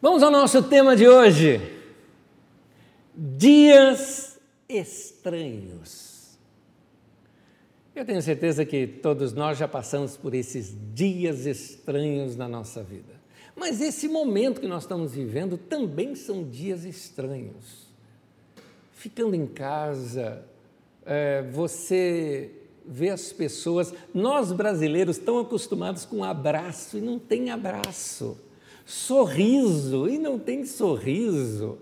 Vamos ao nosso tema de hoje: Dias Estranhos. Eu tenho certeza que todos nós já passamos por esses dias estranhos na nossa vida. Mas esse momento que nós estamos vivendo também são dias estranhos. Ficando em casa, é, você vê as pessoas, nós brasileiros tão acostumados com abraço e não tem abraço sorriso e não tem sorriso.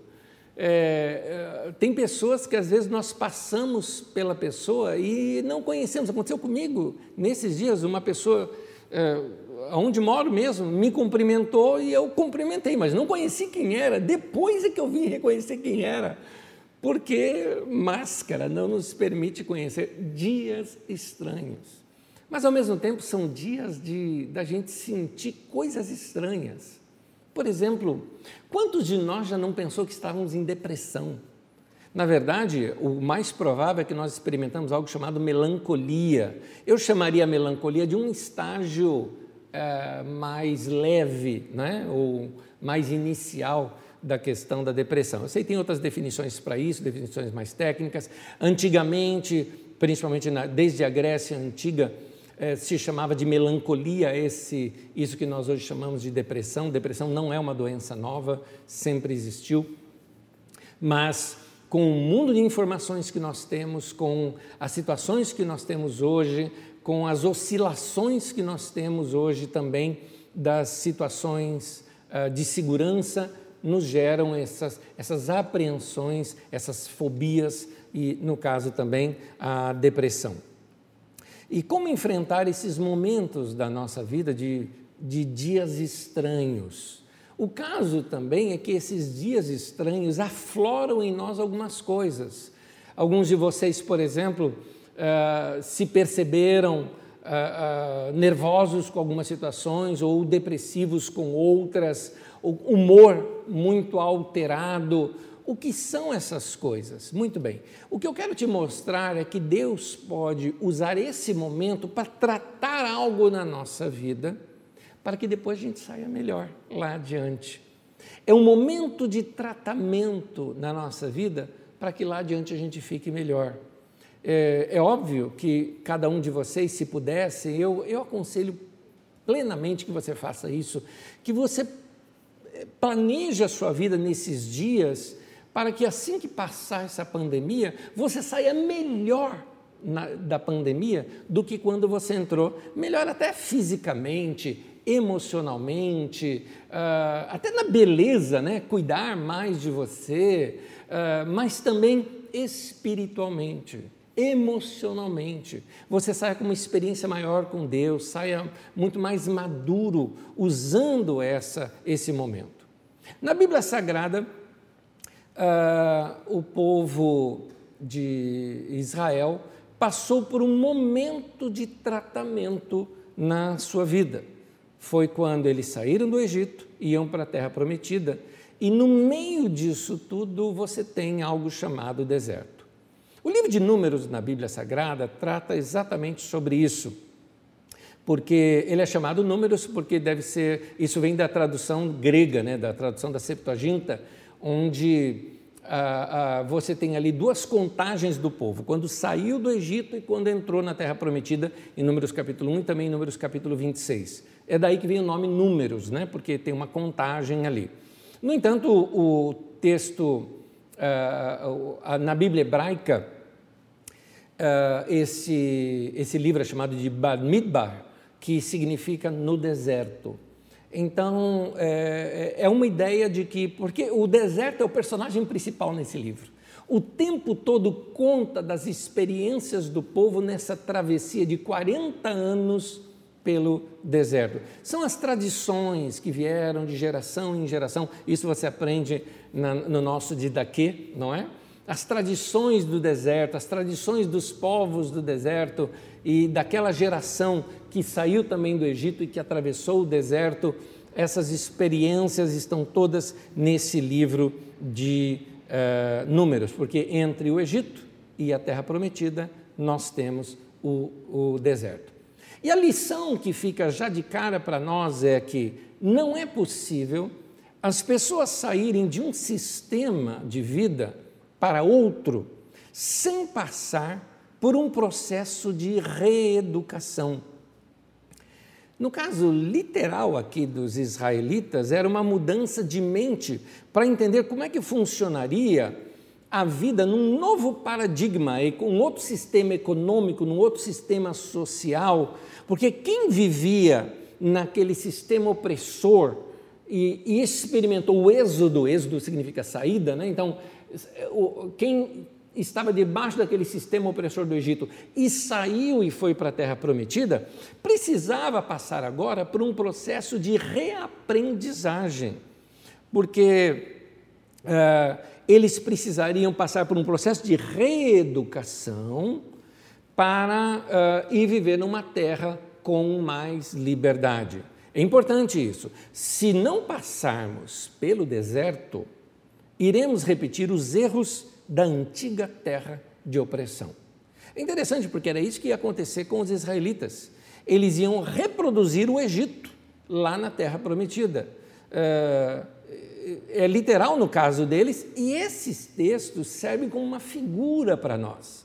É, é, tem pessoas que às vezes nós passamos pela pessoa e não conhecemos. Aconteceu comigo nesses dias, uma pessoa é, onde moro mesmo me cumprimentou e eu cumprimentei, mas não conheci quem era. Depois é que eu vim reconhecer quem era, porque máscara não nos permite conhecer dias estranhos. Mas ao mesmo tempo são dias de da gente sentir coisas estranhas. Por exemplo, quantos de nós já não pensou que estávamos em depressão? Na verdade, o mais provável é que nós experimentamos algo chamado melancolia. Eu chamaria a melancolia de um estágio é, mais leve, né? ou mais inicial da questão da depressão. Eu sei que tem outras definições para isso, definições mais técnicas. Antigamente, principalmente na, desde a Grécia Antiga, eh, se chamava de melancolia, esse, isso que nós hoje chamamos de depressão. Depressão não é uma doença nova, sempre existiu, mas com o mundo de informações que nós temos, com as situações que nós temos hoje, com as oscilações que nós temos hoje também das situações uh, de segurança, nos geram essas, essas apreensões, essas fobias e, no caso também, a depressão. E como enfrentar esses momentos da nossa vida de, de dias estranhos? O caso também é que esses dias estranhos afloram em nós algumas coisas. Alguns de vocês, por exemplo, uh, se perceberam uh, uh, nervosos com algumas situações ou depressivos com outras, humor muito alterado, o que são essas coisas? Muito bem. O que eu quero te mostrar é que Deus pode usar esse momento para tratar algo na nossa vida, para que depois a gente saia melhor lá adiante. É um momento de tratamento na nossa vida para que lá adiante a gente fique melhor. É, é, óbvio que cada um de vocês, se pudesse, eu, eu aconselho plenamente que você faça isso, que você planeje a sua vida nesses dias para que assim que passar essa pandemia, você saia melhor na, da pandemia do que quando você entrou. Melhor até fisicamente, emocionalmente, uh, até na beleza, né? cuidar mais de você, uh, mas também espiritualmente emocionalmente. Você saia com uma experiência maior com Deus, saia muito mais maduro usando essa, esse momento. Na Bíblia Sagrada, uh, o povo de Israel passou por um momento de tratamento na sua vida. Foi quando eles saíram do Egito, iam para a terra prometida, e no meio disso tudo você tem algo chamado deserto. O livro de Números na Bíblia Sagrada trata exatamente sobre isso, porque ele é chamado Números porque deve ser, isso vem da tradução grega, né, da tradução da Septuaginta, onde ah, ah, você tem ali duas contagens do povo, quando saiu do Egito e quando entrou na Terra Prometida, em Números capítulo 1 e também em Números capítulo 26. É daí que vem o nome Números, né? porque tem uma contagem ali. No entanto, o, texto ah, na Bíblia hebraica, ah, esse, esse livro é chamado de Bar Midbar, que significa no deserto. Então, é, é, é uma ideia de que, porque o deserto é o personagem principal nesse livro. O tempo todo conta das experiências do povo nessa travessia de 40 anos pelo deserto. São as tradições que vieram de geração em geração, isso você aprende na, no nosso Didaquê, não é? As tradições do deserto, as tradições dos povos do deserto e daquela geração que saiu também do Egito e que atravessou o deserto, essas experiências estão todas nesse livro de uh, Números, porque entre o Egito e a Terra Prometida nós temos o, o deserto. E a lição que fica já de cara para nós é que não é possível as pessoas saírem de um sistema de vida para outro sem passar por um processo de reeducação. No caso literal aqui dos israelitas, era uma mudança de mente para entender como é que funcionaria a vida num novo paradigma, com outro sistema econômico, num outro sistema social, porque quem vivia naquele sistema opressor e, e experimentou o êxodo, êxodo significa saída, né? então quem estava debaixo daquele sistema opressor do Egito e saiu e foi para a terra prometida, precisava passar agora por um processo de reaprendizagem, porque uh, eles precisariam passar por um processo de reeducação para uh, ir viver numa terra com mais liberdade. É importante isso. Se não passarmos pelo deserto, iremos repetir os erros da antiga terra de opressão. É interessante porque era isso que ia acontecer com os israelitas. Eles iam reproduzir o Egito lá na terra prometida. É, é literal no caso deles, e esses textos servem como uma figura para nós.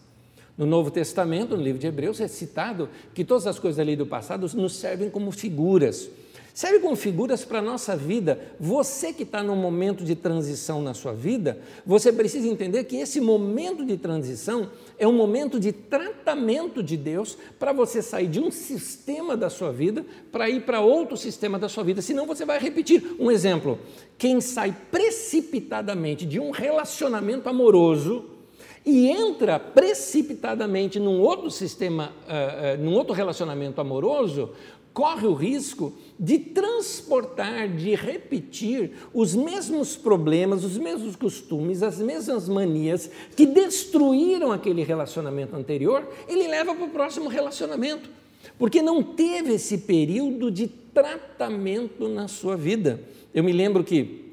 No Novo Testamento, no livro de Hebreus, é citado que todas as coisas ali do passado nos servem como figuras. Serve como figuras para a nossa vida. Você que está num momento de transição na sua vida, você precisa entender que esse momento de transição é um momento de tratamento de Deus para você sair de um sistema da sua vida para ir para outro sistema da sua vida. Senão você vai repetir. Um exemplo: quem sai precipitadamente de um relacionamento amoroso e entra precipitadamente num outro sistema, uh, uh, num outro relacionamento amoroso, corre o risco de transportar, de repetir os mesmos problemas, os mesmos costumes, as mesmas manias que destruíram aquele relacionamento anterior, ele leva para o próximo relacionamento, porque não teve esse período de tratamento na sua vida. Eu me lembro que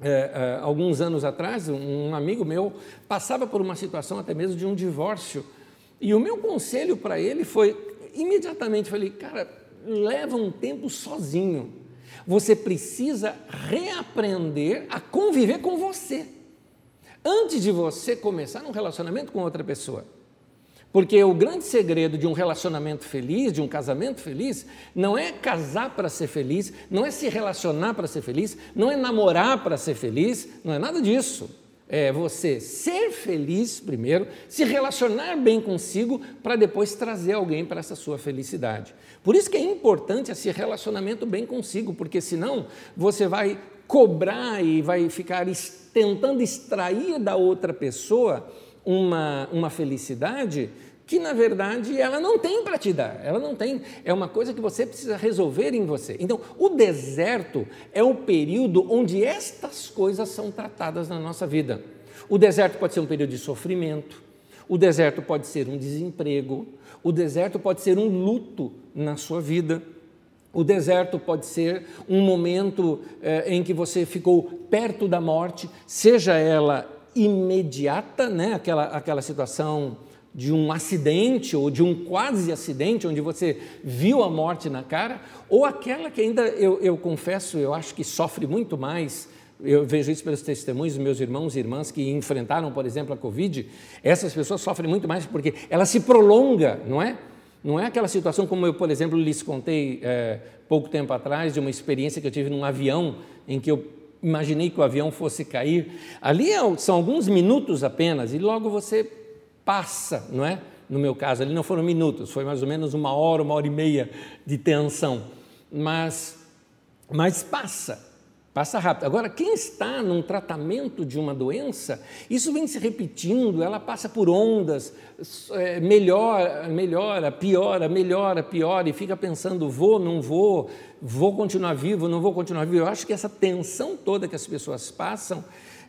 é, é, alguns anos atrás, um amigo meu passava por uma situação até mesmo de um divórcio. E o meu conselho para ele foi, imediatamente, falei, cara, leva um tempo sozinho. Você precisa reaprender a conviver com você. Antes de você começar um relacionamento com outra pessoa. Porque o grande segredo de um relacionamento feliz, de um casamento feliz, não é casar para ser feliz, não é se relacionar para ser feliz, não é namorar para ser feliz, não é nada disso é você ser feliz primeiro, se relacionar bem consigo, para depois trazer alguém para essa sua felicidade. Por isso que é importante esse relacionamento bem consigo, porque senão você vai cobrar e vai ficar tentando extrair da outra pessoa uma, uma felicidade que na verdade ela não tem para te dar, ela não tem, é uma coisa que você precisa resolver em você. Então, o deserto é o período onde estas coisas são tratadas na nossa vida. O deserto pode ser um período de sofrimento, o deserto pode ser um desemprego, o deserto pode ser um luto na sua vida. O deserto pode ser um momento eh, em que você ficou perto da morte, seja ela imediata, né? aquela, aquela situação de um acidente ou de um quase acidente, onde você viu a morte na cara, ou aquela que ainda, eu, eu confesso, eu acho que sofre muito mais. Eu vejo isso pelos testemunhos dos meus irmãos e irmãs que enfrentaram, por exemplo, a Covid. Essas pessoas sofrem muito mais porque ela se prolonga, não é? Não é aquela situação como eu, por exemplo, lhes contei é, pouco tempo atrás de uma experiência que eu tive num avião em que eu imaginei que o avião fosse cair. Ali é são alguns minutos apenas e logo você passa, não é? No meu caso, ali não foram minutos, foi mais ou menos uma hora, uma hora e meia de tensão. Mas, mas passa, passa rápido. Agora, quem está num tratamento de uma doença, isso vem se repetindo, ela passa por ondas, é, melhora, melhora, piora, melhora, piora, e fica pensando: vou, não vou, vou continuar vivo, não vou continuar vivo. Eu acho que essa tensão toda que as pessoas passam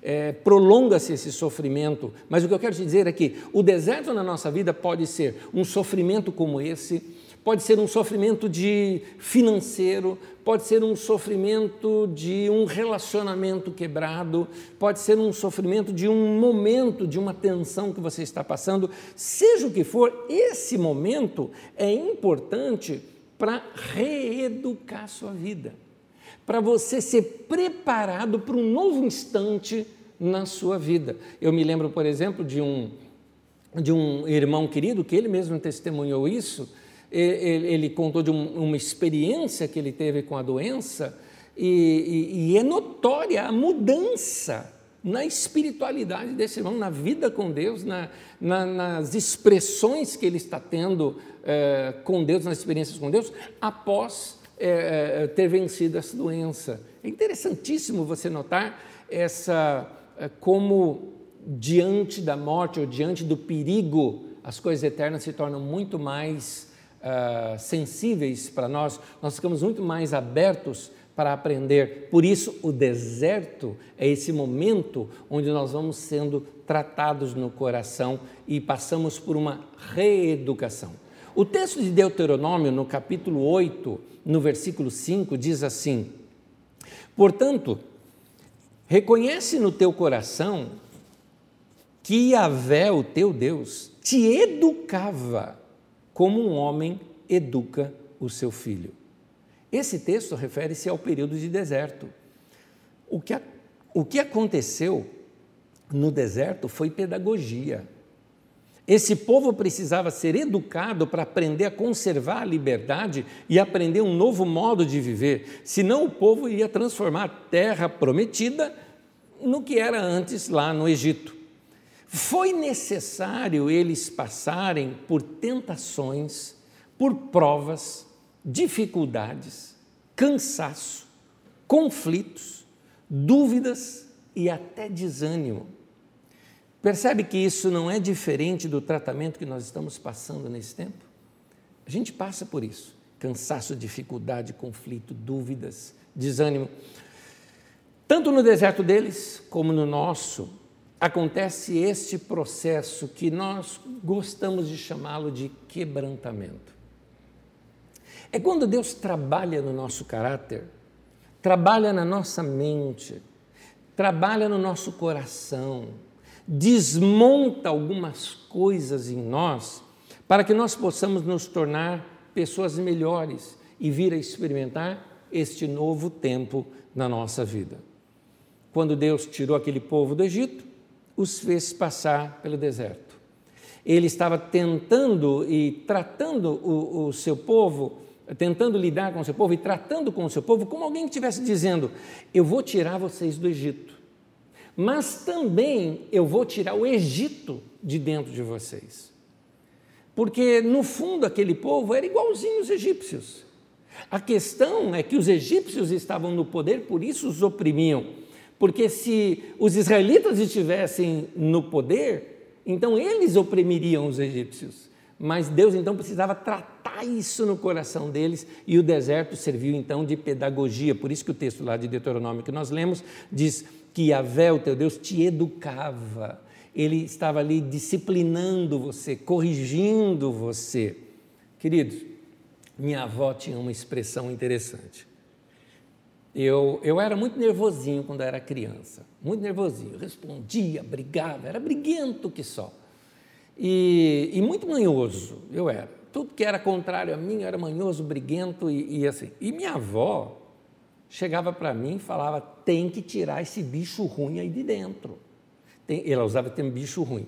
é, prolonga-se esse sofrimento. Mas o que eu quero te dizer é que o deserto na nossa vida pode ser um sofrimento como esse, pode ser um sofrimento de financeiro, pode ser um sofrimento de um relacionamento quebrado, pode ser um sofrimento de um momento, de uma tensão que você está passando. Seja o que for, esse momento é importante para reeducar sua vida para você ser preparado para um novo instante na sua vida. Eu me lembro, por exemplo, de um, de um irmão querido que ele mesmo testemunhou isso. Ele, ele contou de um, uma experiência que ele teve com a doença e, e, e é notória a mudança na espiritualidade desse irmão, na vida com Deus, na, na, nas expressões que ele está tendo é, com Deus, nas experiências com Deus, após é, ter vencido essa doença. É interessantíssimo você notar essa como diante da morte ou diante do perigo, as coisas eternas se tornam muito mais uh, sensíveis para nós, nós ficamos muito mais abertos para aprender. Por isso, o deserto é esse momento onde nós vamos sendo tratados no coração e passamos por uma reeducação. O texto de Deuteronômio, no capítulo 8, no versículo 5, diz assim: Portanto, reconhece no teu coração que Yahvé, o teu Deus, te educava como um homem educa o seu filho. Esse texto refere-se ao período de deserto. O que, o que aconteceu no deserto foi pedagogia. Esse povo precisava ser educado para aprender a conservar a liberdade e aprender um novo modo de viver, senão o povo ia transformar a terra prometida no que era antes lá no Egito. Foi necessário eles passarem por tentações, por provas, dificuldades, cansaço, conflitos, dúvidas e até desânimo. Percebe que isso não é diferente do tratamento que nós estamos passando nesse tempo? A gente passa por isso: cansaço, dificuldade, conflito, dúvidas, desânimo. Tanto no deserto deles como no nosso, acontece este processo que nós gostamos de chamá-lo de quebrantamento. É quando Deus trabalha no nosso caráter, trabalha na nossa mente, trabalha no nosso coração, desmonta algumas coisas em nós para que nós possamos nos tornar pessoas melhores e vir a experimentar este novo tempo na nossa vida. Quando Deus tirou aquele povo do Egito, os fez passar pelo deserto. Ele estava tentando e tratando o, o seu povo tentando lidar com o seu povo e tratando com o seu povo como alguém que estivesse dizendo: Eu vou tirar vocês do Egito, mas também eu vou tirar o Egito de dentro de vocês. Porque, no fundo, aquele povo era igualzinho os egípcios. A questão é que os egípcios estavam no poder, por isso os oprimiam. Porque se os israelitas estivessem no poder, então eles oprimiriam os egípcios. Mas Deus então precisava tratar isso no coração deles e o deserto serviu então de pedagogia. Por isso que o texto lá de Deuteronômio que nós lemos diz que Yahvé, o teu Deus, te educava. Ele estava ali disciplinando você, corrigindo você. Queridos, minha avó tinha uma expressão interessante. Eu, eu era muito nervosinho quando era criança, muito nervosinho. respondia, brigava, era briguento que só e, e, muito manhoso eu era. Tudo que era contrário a mim, eu era manhoso, briguento e, e assim. E minha avó chegava para mim e falava: tem que tirar esse bicho ruim aí de dentro. Tem, ela usava o termo bicho ruim.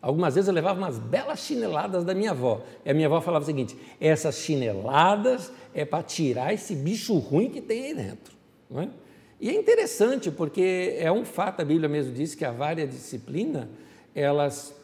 Algumas vezes eu levava umas belas chineladas da minha avó. E a minha avó falava o seguinte: essas chineladas é para tirar esse bicho ruim que tem aí dentro. Não é? E é interessante, porque é um fato, a Bíblia mesmo diz que a vária disciplina, elas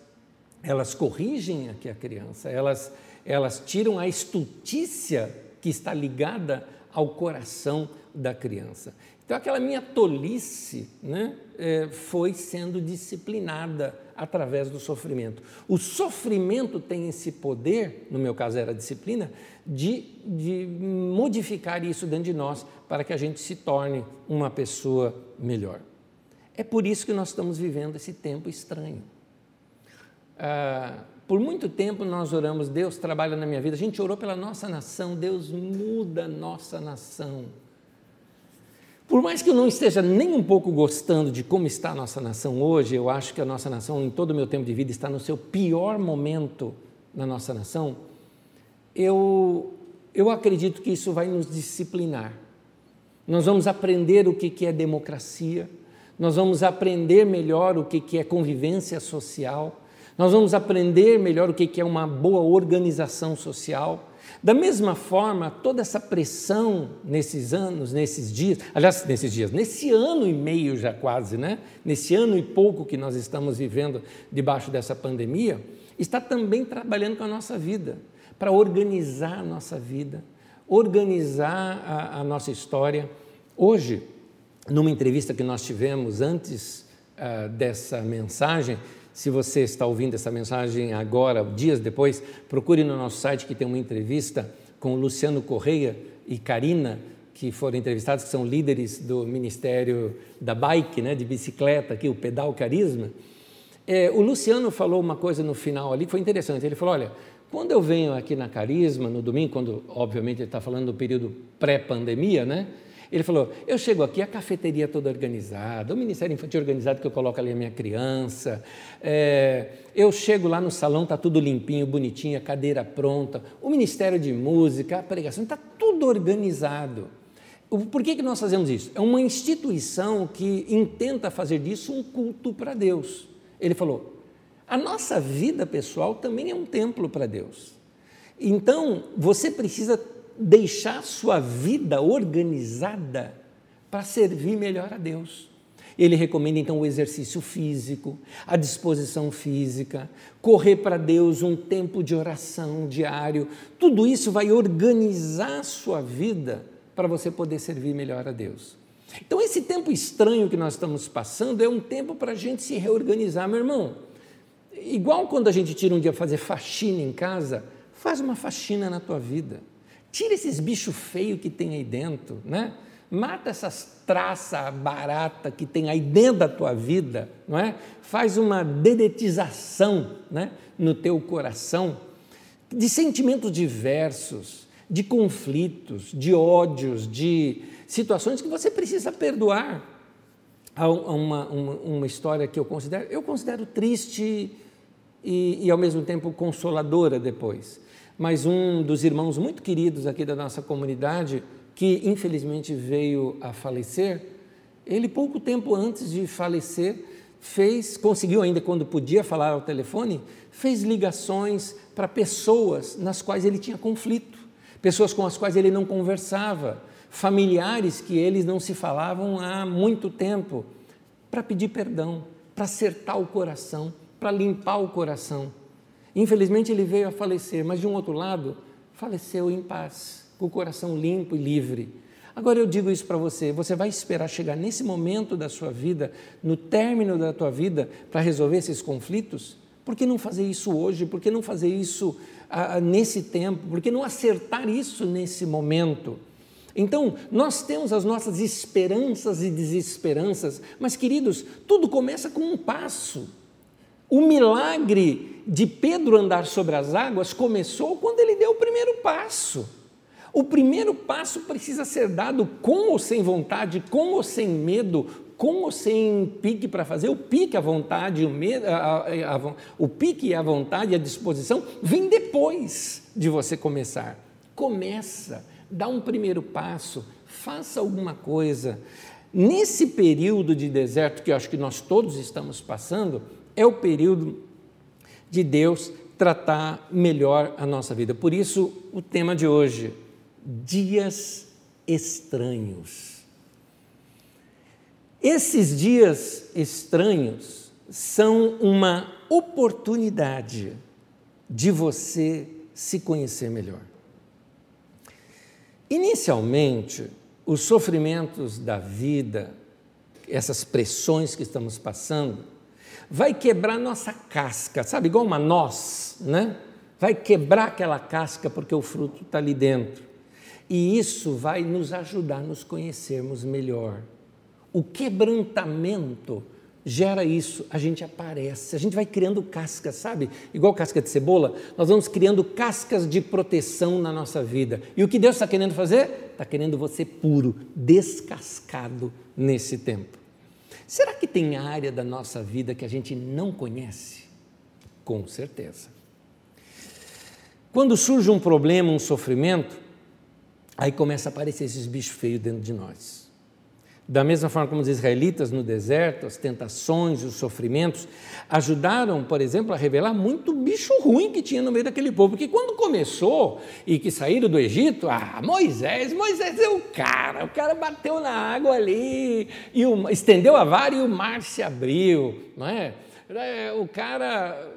elas corrigem aqui a criança, elas, elas tiram a estultícia que está ligada ao coração da criança. Então, aquela minha tolice né, é, foi sendo disciplinada através do sofrimento. O sofrimento tem esse poder, no meu caso era a disciplina, de, de modificar isso dentro de nós para que a gente se torne uma pessoa melhor. É por isso que nós estamos vivendo esse tempo estranho. Ah, por muito tempo nós oramos, Deus trabalha na minha vida. A gente orou pela nossa nação, Deus muda a nossa nação. Por mais que eu não esteja nem um pouco gostando de como está a nossa nação hoje, eu acho que a nossa nação, em todo o meu tempo de vida, está no seu pior momento na nossa nação. Eu, eu acredito que isso vai nos disciplinar. nós vamos aprender o que é democracia, nós vamos aprender melhor o que é convivência social, nós vamos aprender melhor o que é uma boa organização social. Da mesma forma, toda essa pressão nesses anos, nesses dias, aliás, nesses dias, nesse ano e meio já quase, né? Nesse ano e pouco que nós estamos vivendo debaixo dessa pandemia, está também trabalhando com a nossa vida, para organizar a nossa vida, organizar a, a nossa história. Hoje, numa entrevista que nós tivemos antes uh, dessa mensagem, se você está ouvindo essa mensagem agora, dias depois, procure no nosso site que tem uma entrevista com Luciano Correia e Karina, que foram entrevistados, que são líderes do Ministério da Bike, né, de bicicleta, aqui, o Pedal Carisma. É, o Luciano falou uma coisa no final ali que foi interessante. Ele falou: olha, quando eu venho aqui na Carisma, no domingo, quando obviamente ele está falando do período pré-pandemia, né? Ele falou: Eu chego aqui, a cafeteria toda organizada, o Ministério Infantil organizado que eu coloco ali a minha criança. É, eu chego lá no salão, está tudo limpinho, bonitinho, a cadeira pronta. O Ministério de Música, a pregação, está tudo organizado. Por que, que nós fazemos isso? É uma instituição que intenta fazer disso um culto para Deus. Ele falou: a nossa vida pessoal também é um templo para Deus. Então, você precisa deixar sua vida organizada para servir melhor a Deus. Ele recomenda então o exercício físico, a disposição física, correr para Deus um tempo de oração diário. Tudo isso vai organizar sua vida para você poder servir melhor a Deus. Então, esse tempo estranho que nós estamos passando é um tempo para a gente se reorganizar, meu irmão. Igual quando a gente tira um dia fazer faxina em casa, faz uma faxina na tua vida. Tira esses bichos feios que tem aí dentro, né? Mata essas traças barata que tem aí dentro da tua vida, não é? Faz uma dedetização, né, no teu coração de sentimentos diversos, de conflitos, de ódios, de situações que você precisa perdoar. Há uma, uma, uma história que eu considero, eu considero triste e, e ao mesmo tempo consoladora depois mas um dos irmãos muito queridos aqui da nossa comunidade, que infelizmente veio a falecer, ele pouco tempo antes de falecer, fez, conseguiu ainda quando podia falar ao telefone, fez ligações para pessoas nas quais ele tinha conflito, pessoas com as quais ele não conversava, familiares que eles não se falavam há muito tempo, para pedir perdão, para acertar o coração, para limpar o coração. Infelizmente ele veio a falecer, mas de um outro lado, faleceu em paz, com o coração limpo e livre. Agora eu digo isso para você: você vai esperar chegar nesse momento da sua vida, no término da tua vida, para resolver esses conflitos? Por que não fazer isso hoje? Por que não fazer isso ah, nesse tempo? Por que não acertar isso nesse momento? Então, nós temos as nossas esperanças e desesperanças, mas, queridos, tudo começa com um passo. O milagre de Pedro andar sobre as águas começou quando ele deu o primeiro passo. O primeiro passo precisa ser dado com ou sem vontade, com ou sem medo, com ou sem pique para fazer. O pique, a vontade, o, medo, a, a, a, o pique, a vontade e a disposição vem depois de você começar. Começa, dá um primeiro passo, faça alguma coisa. Nesse período de deserto que eu acho que nós todos estamos passando, é o período de Deus tratar melhor a nossa vida. Por isso, o tema de hoje, dias estranhos. Esses dias estranhos são uma oportunidade de você se conhecer melhor. Inicialmente, os sofrimentos da vida, essas pressões que estamos passando, vai quebrar nossa casca, sabe, igual uma noz, né? Vai quebrar aquela casca porque o fruto está ali dentro. E isso vai nos ajudar a nos conhecermos melhor. O quebrantamento gera isso, a gente aparece, a gente vai criando cascas, sabe? Igual casca de cebola, nós vamos criando cascas de proteção na nossa vida. E o que Deus está querendo fazer? Está querendo você puro, descascado nesse tempo. Será que tem área da nossa vida que a gente não conhece? Com certeza. Quando surge um problema, um sofrimento, aí começa a aparecer esses bichos feios dentro de nós. Da mesma forma como os israelitas no deserto, as tentações, os sofrimentos, ajudaram, por exemplo, a revelar muito bicho ruim que tinha no meio daquele povo. Porque quando começou e que saíram do Egito, ah, Moisés, Moisés é o cara, o cara bateu na água ali, e o, estendeu a vara e o mar se abriu, não é? é o cara.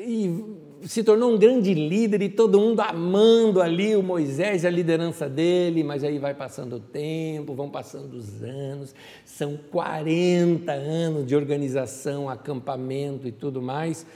E, se tornou um grande líder e todo mundo amando ali o Moisés, a liderança dele, mas aí vai passando o tempo, vão passando os anos, são 40 anos de organização, acampamento e tudo mais.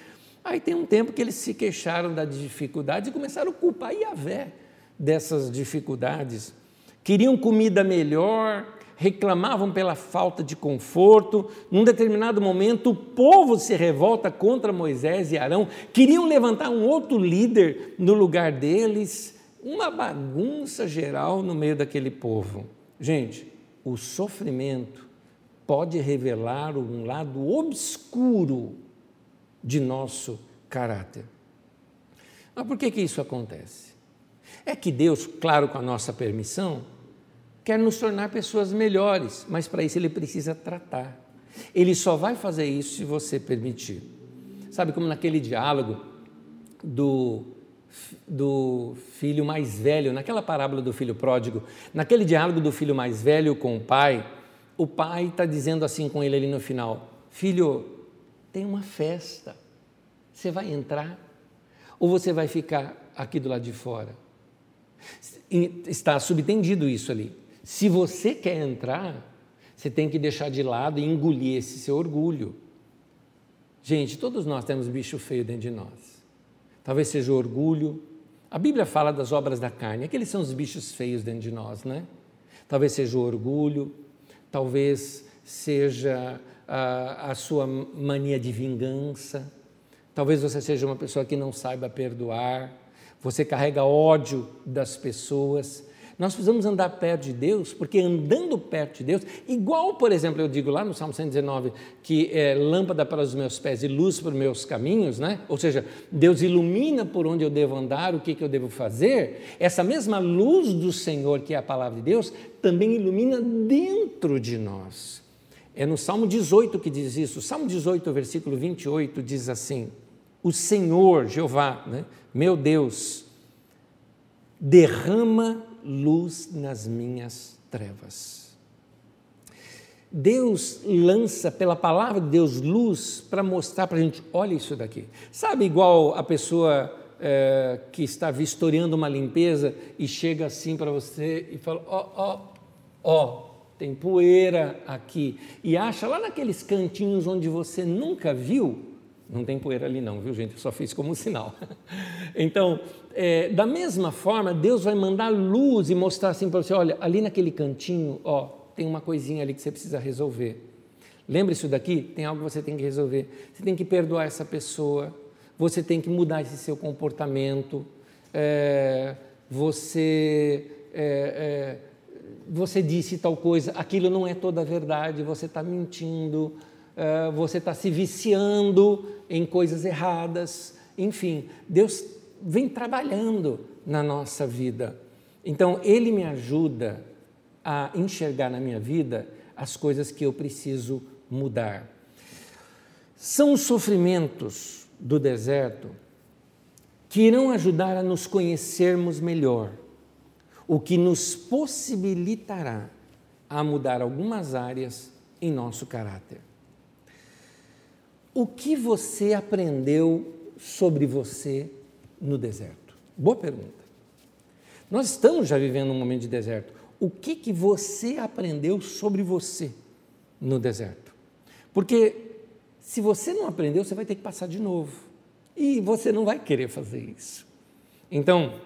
Aí tem um tempo que eles se queixaram da dificuldade e começaram a culpar Yahvé dessas dificuldades. Queriam comida melhor, reclamavam pela falta de conforto. Num determinado momento, o povo se revolta contra Moisés e Arão, queriam levantar um outro líder no lugar deles. Uma bagunça geral no meio daquele povo. Gente, o sofrimento pode revelar um lado obscuro de nosso caráter. Mas por que, que isso acontece? É que Deus, claro, com a nossa permissão, quer nos tornar pessoas melhores, mas para isso ele precisa tratar. Ele só vai fazer isso se você permitir. Sabe como naquele diálogo do, do filho mais velho, naquela parábola do filho pródigo, naquele diálogo do filho mais velho com o pai, o pai está dizendo assim com ele ali no final: Filho, tem uma festa, você vai entrar ou você vai ficar aqui do lado de fora? Está subtendido isso ali. Se você quer entrar, você tem que deixar de lado e engolir esse seu orgulho. Gente, todos nós temos bicho feio dentro de nós. Talvez seja o orgulho. A Bíblia fala das obras da carne, aqueles são os bichos feios dentro de nós, né? Talvez seja o orgulho, talvez seja a, a sua mania de vingança, talvez você seja uma pessoa que não saiba perdoar, você carrega ódio das pessoas, nós precisamos andar perto de Deus, porque andando perto de Deus, igual, por exemplo, eu digo lá no Salmo 119, que é lâmpada para os meus pés e luz para os meus caminhos, né? ou seja, Deus ilumina por onde eu devo andar, o que, que eu devo fazer. Essa mesma luz do Senhor, que é a palavra de Deus, também ilumina dentro de nós. É no Salmo 18 que diz isso. Salmo 18, versículo 28, diz assim: O Senhor, Jeová, né? meu Deus, derrama luz nas minhas trevas. Deus lança pela palavra de Deus luz para mostrar para a gente: olha isso daqui. Sabe, igual a pessoa é, que está vistoriando uma limpeza e chega assim para você e fala: ó, ó, ó, tem poeira aqui. E acha lá naqueles cantinhos onde você nunca viu não tem poeira ali não, viu gente? Eu só fiz como um sinal. Então, é, da mesma forma, Deus vai mandar luz e mostrar assim para você, olha, ali naquele cantinho, ó, tem uma coisinha ali que você precisa resolver. Lembra isso daqui? Tem algo que você tem que resolver. Você tem que perdoar essa pessoa, você tem que mudar esse seu comportamento, é, você, é, é você disse tal coisa, aquilo não é toda a verdade, você está mentindo, é, você está se viciando em coisas erradas, enfim, Deus vem trabalhando na nossa vida. Então, Ele me ajuda a enxergar na minha vida as coisas que eu preciso mudar. São os sofrimentos do deserto que irão ajudar a nos conhecermos melhor, o que nos possibilitará a mudar algumas áreas em nosso caráter. O que você aprendeu sobre você no deserto? Boa pergunta. Nós estamos já vivendo um momento de deserto. O que, que você aprendeu sobre você no deserto? Porque se você não aprendeu, você vai ter que passar de novo. E você não vai querer fazer isso. Então,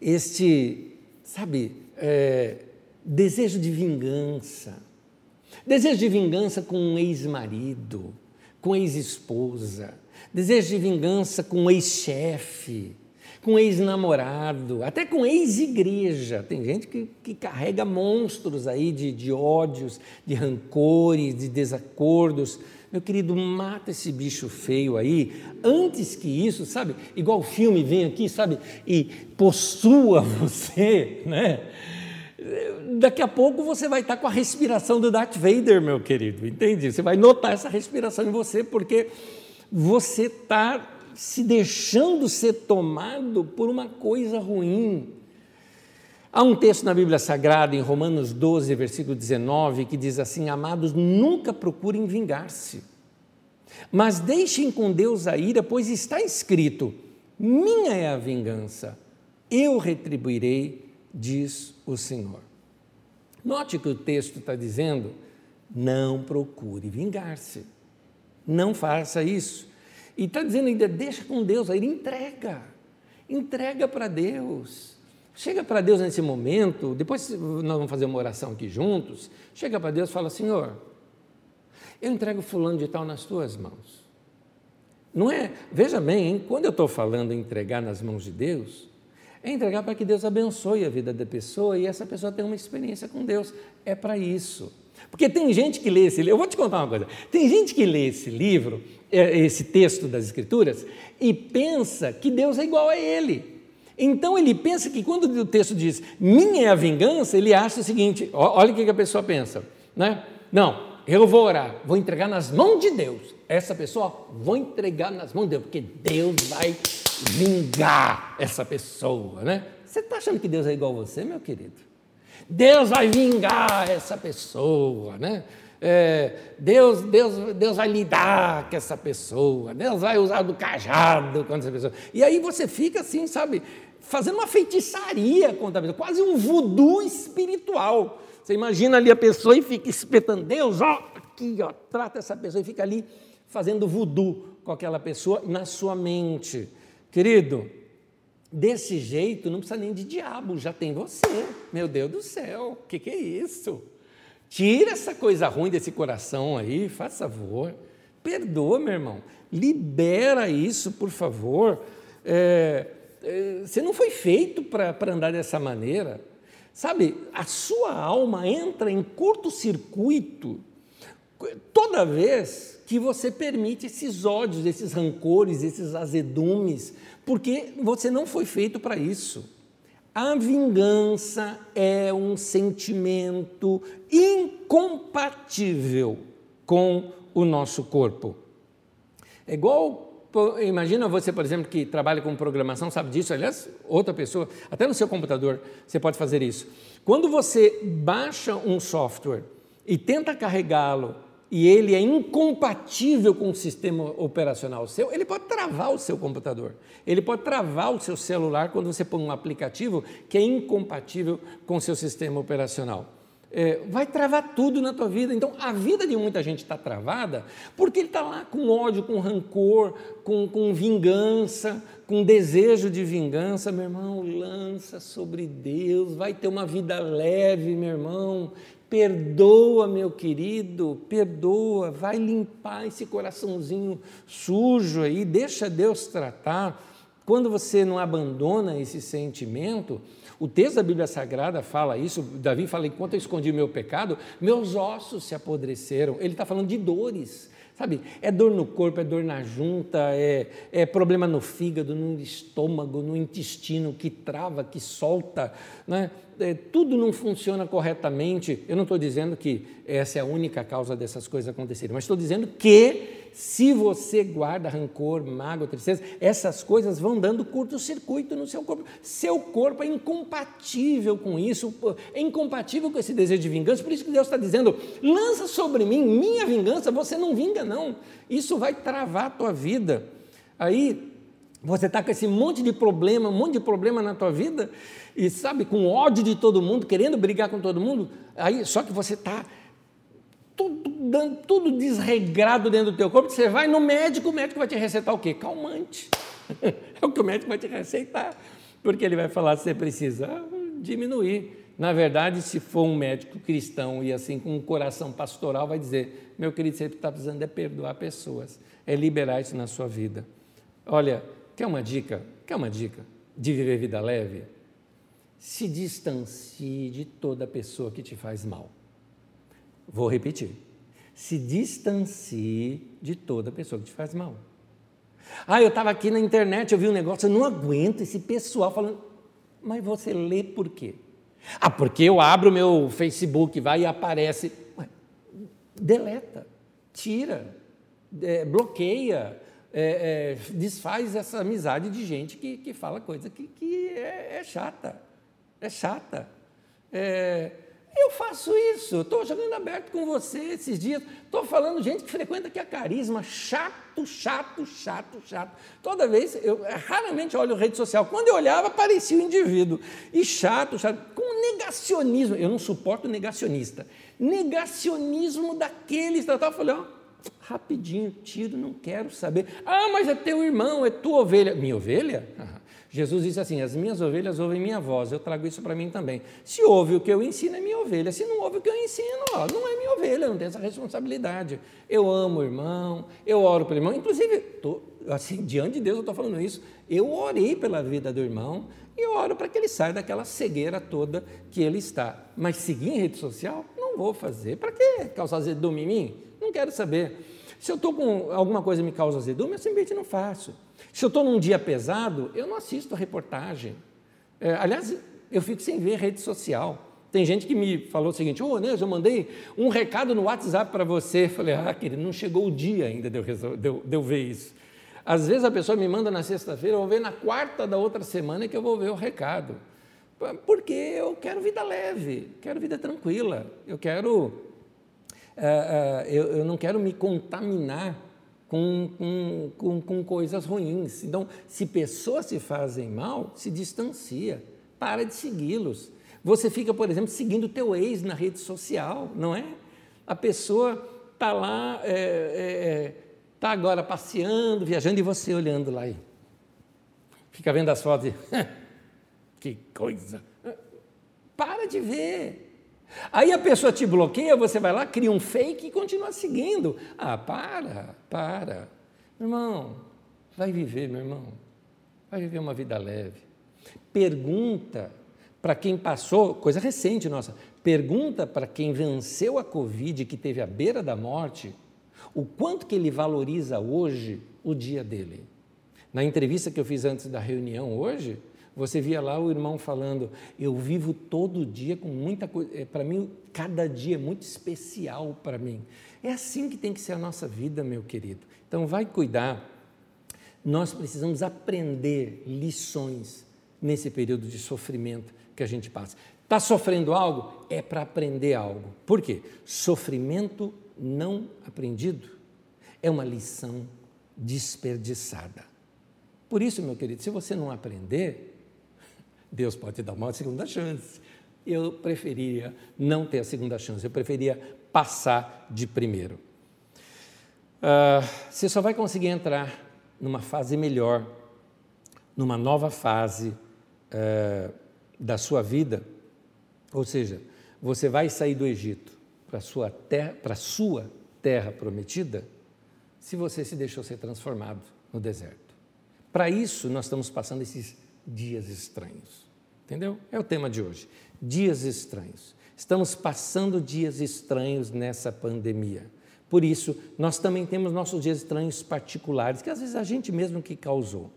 este, sabe, é, desejo de vingança, desejo de vingança com um ex-marido, com ex-esposa, desejo de vingança com ex-chefe, com ex-namorado, até com ex-igreja. Tem gente que, que carrega monstros aí de, de ódios, de rancores, de desacordos Meu querido, mata esse bicho feio aí, antes que isso, sabe? Igual o filme vem aqui, sabe? E possua você, né? Daqui a pouco você vai estar com a respiração do Darth Vader, meu querido, entende? Você vai notar essa respiração em você, porque você está se deixando ser tomado por uma coisa ruim. Há um texto na Bíblia Sagrada, em Romanos 12, versículo 19, que diz assim: Amados, nunca procurem vingar-se, mas deixem com Deus a ira, pois está escrito: Minha é a vingança, eu retribuirei, diz o Senhor. Note que o texto está dizendo: não procure vingar-se, não faça isso. E está dizendo ainda: deixa com Deus, aí entrega, entrega para Deus. Chega para Deus nesse momento, depois nós vamos fazer uma oração aqui juntos. Chega para Deus e fala: Senhor, eu entrego fulano de tal nas tuas mãos. Não é, veja bem, hein, quando eu estou falando entregar nas mãos de Deus, é entregar para que Deus abençoe a vida da pessoa e essa pessoa tenha uma experiência com Deus. É para isso. Porque tem gente que lê esse livro, eu vou te contar uma coisa: tem gente que lê esse livro, é, esse texto das Escrituras, e pensa que Deus é igual a ele. Então ele pensa que quando o texto diz minha é a vingança, ele acha o seguinte: olha o que a pessoa pensa, né? Não, eu vou orar, vou entregar nas mãos de Deus. Essa pessoa, vou entregar nas mãos de Deus, porque Deus vai vingar essa pessoa, né? Você está achando que Deus é igual a você, meu querido? Deus vai vingar essa pessoa, né? É, Deus, Deus, Deus vai lidar com essa pessoa, Deus vai usar do cajado contra essa pessoa. E aí você fica assim, sabe, fazendo uma feitiçaria contra a pessoa, quase um voodoo espiritual. Você imagina ali a pessoa e fica espetando, Deus, ó, aqui, ó, trata essa pessoa e fica ali fazendo voodoo com aquela pessoa na sua mente. Querido, desse jeito não precisa nem de diabo, já tem você. Meu Deus do céu, o que, que é isso? Tira essa coisa ruim desse coração aí, faz favor. Perdoa, meu irmão. Libera isso, por favor. É, é, você não foi feito para andar dessa maneira. Sabe, a sua alma entra em curto-circuito toda vez que você permite esses ódios, esses rancores, esses azedumes, porque você não foi feito para isso. A vingança é um sentimento incompatível com o nosso corpo. É igual, imagina você, por exemplo, que trabalha com programação, sabe disso, aliás, outra pessoa, até no seu computador você pode fazer isso. Quando você baixa um software e tenta carregá-lo e ele é incompatível com o sistema operacional seu, ele pode travar o seu computador. Ele pode travar o seu celular quando você põe um aplicativo que é incompatível com o seu sistema operacional. É, vai travar tudo na tua vida. Então, a vida de muita gente está travada porque ele está lá com ódio, com rancor, com, com vingança, com desejo de vingança. Meu irmão, lança sobre Deus, vai ter uma vida leve, meu irmão. Perdoa, meu querido, perdoa, vai limpar esse coraçãozinho sujo aí, deixa Deus tratar. Quando você não abandona esse sentimento, o texto da Bíblia Sagrada fala isso, Davi fala: enquanto eu escondi meu pecado, meus ossos se apodreceram. Ele está falando de dores. Sabe, é dor no corpo, é dor na junta, é, é problema no fígado, no estômago, no intestino que trava, que solta, né? É, tudo não funciona corretamente. Eu não estou dizendo que essa é a única causa dessas coisas acontecerem, mas estou dizendo que se você guarda rancor, mágoa, tristeza, essas coisas vão dando curto-circuito no seu corpo. Seu corpo é incompatível com isso, é incompatível com esse desejo de vingança. Por isso que Deus está dizendo: lança sobre mim minha vingança, você não vinga, não. Isso vai travar a tua vida. Aí você está com esse monte de problema, um monte de problema na tua vida, e sabe, com ódio de todo mundo, querendo brigar com todo mundo, aí só que você está tudo, tudo desregrado dentro do teu corpo, você vai no médico, o médico vai te receitar o quê? Calmante. É o que o médico vai te receitar, porque ele vai falar que você precisa diminuir. Na verdade, se for um médico cristão e assim com um coração pastoral, vai dizer: meu querido, você está precisando é perdoar pessoas, é liberar isso na sua vida. Olha, quer uma dica? Quer uma dica de viver vida leve? Se distancie de toda pessoa que te faz mal. Vou repetir. Se distancie de toda pessoa que te faz mal. Ah, eu estava aqui na internet, eu vi um negócio, eu não aguento esse pessoal falando. Mas você lê por quê? Ah, porque eu abro o meu Facebook, vai e aparece. Ué, deleta, tira, é, bloqueia, é, é, desfaz essa amizade de gente que, que fala coisa que, que é, é chata. É chata. É, eu faço isso, estou jogando aberto com você esses dias, estou falando gente que frequenta aqui a carisma, chato, chato, chato, chato. Toda vez, eu raramente olho rede social, quando eu olhava, aparecia o indivíduo. E chato, chato, com negacionismo, eu não suporto negacionista. Negacionismo daqueles, eu falando, ó, rapidinho, tiro, não quero saber. Ah, mas é teu irmão, é tua ovelha. Minha ovelha? Jesus disse assim: As minhas ovelhas ouvem minha voz, eu trago isso para mim também. Se ouve o que eu ensino, é minha ovelha. Se não ouve o que eu ensino, ó, não é minha ovelha, não tem essa responsabilidade. Eu amo o irmão, eu oro pelo irmão. Inclusive, tô, assim, diante de Deus eu estou falando isso. Eu orei pela vida do irmão e oro para que ele saia daquela cegueira toda que ele está. Mas seguir em rede social, não vou fazer. Para que causar azedume em mim? Não quero saber. Se eu estou com alguma coisa que me causa azedume, eu simplesmente não faço. Se eu estou num dia pesado, eu não assisto a reportagem. É, aliás, eu fico sem ver rede social. Tem gente que me falou o seguinte: Ô, oh, eu mandei um recado no WhatsApp para você. Eu falei: Ah, querido, não chegou o dia ainda de eu, de, eu, de eu, ver isso. Às vezes a pessoa me manda na sexta-feira, eu vou ver na quarta da outra semana que eu vou ver o recado. Porque eu quero vida leve, quero vida tranquila, eu quero. Uh, uh, eu, eu não quero me contaminar com, com, com, com coisas ruins. Então, se pessoas se fazem mal, se distancia, para de segui-los. Você fica, por exemplo, seguindo o teu ex na rede social, não é? A pessoa está lá, está é, é, é tá agora passeando, viajando, e você olhando lá aí. Fica vendo as fotos e... que coisa! Para de ver. Aí a pessoa te bloqueia, você vai lá, cria um fake e continua seguindo. Ah, para, para. Meu irmão, vai viver, meu irmão. Vai viver uma vida leve. Pergunta para quem passou, coisa recente nossa, pergunta para quem venceu a Covid, que teve à beira da morte, o quanto que ele valoriza hoje o dia dele. Na entrevista que eu fiz antes da reunião hoje, você via lá o irmão falando: Eu vivo todo dia com muita coisa. É, para mim, cada dia é muito especial para mim. É assim que tem que ser a nossa vida, meu querido. Então, vai cuidar. Nós precisamos aprender lições nesse período de sofrimento que a gente passa. Está sofrendo algo? É para aprender algo. Por quê? Sofrimento não aprendido é uma lição desperdiçada. Por isso, meu querido, se você não aprender, Deus pode te dar uma segunda chance. Eu preferia não ter a segunda chance, eu preferia passar de primeiro. Uh, você só vai conseguir entrar numa fase melhor, numa nova fase uh, da sua vida, ou seja, você vai sair do Egito para a sua terra, para sua terra prometida, se você se deixou ser transformado no deserto. Para isso, nós estamos passando esses dias estranhos. Entendeu? É o tema de hoje. Dias estranhos. Estamos passando dias estranhos nessa pandemia. Por isso, nós também temos nossos dias estranhos particulares, que às vezes a gente mesmo que causou.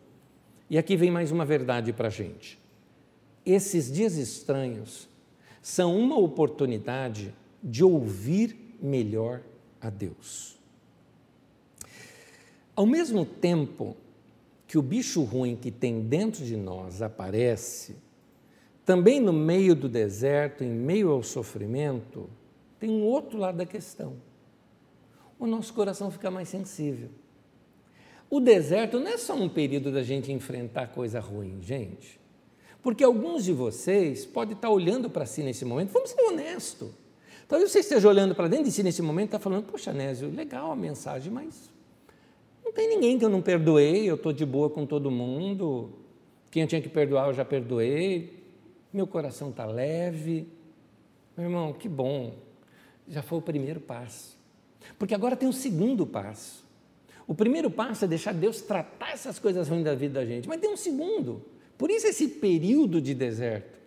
E aqui vem mais uma verdade para a gente. Esses dias estranhos são uma oportunidade de ouvir melhor a Deus. Ao mesmo tempo que o bicho ruim que tem dentro de nós aparece, também no meio do deserto, em meio ao sofrimento, tem um outro lado da questão. O nosso coração fica mais sensível. O deserto não é só um período da gente enfrentar coisa ruim, gente. Porque alguns de vocês podem estar olhando para si nesse momento, vamos ser honestos. Talvez você esteja olhando para dentro de si nesse momento e está falando, poxa, Nésio, legal a mensagem, mas tem ninguém que eu não perdoei, eu estou de boa com todo mundo, quem eu tinha que perdoar eu já perdoei, meu coração está leve. Meu irmão, que bom, já foi o primeiro passo. Porque agora tem o segundo passo. O primeiro passo é deixar Deus tratar essas coisas ruins da vida da gente, mas tem um segundo. Por isso esse período de deserto.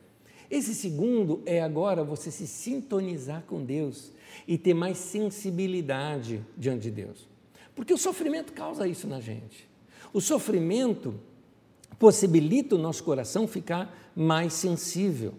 Esse segundo é agora você se sintonizar com Deus e ter mais sensibilidade diante de Deus. Porque o sofrimento causa isso na gente. O sofrimento possibilita o nosso coração ficar mais sensível.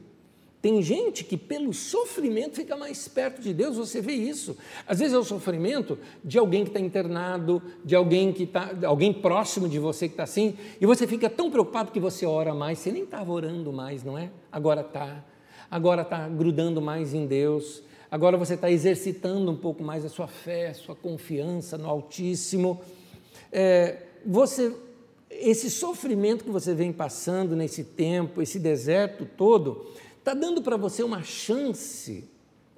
Tem gente que, pelo sofrimento, fica mais perto de Deus, você vê isso. Às vezes é o sofrimento de alguém que está internado, de alguém que está, alguém próximo de você que está assim, e você fica tão preocupado que você ora mais, você nem estava orando mais, não é? Agora está. Agora está grudando mais em Deus, agora você está exercitando um pouco mais a sua fé, a sua confiança no Altíssimo. É, você, esse sofrimento que você vem passando nesse tempo, esse deserto todo, está dando para você uma chance,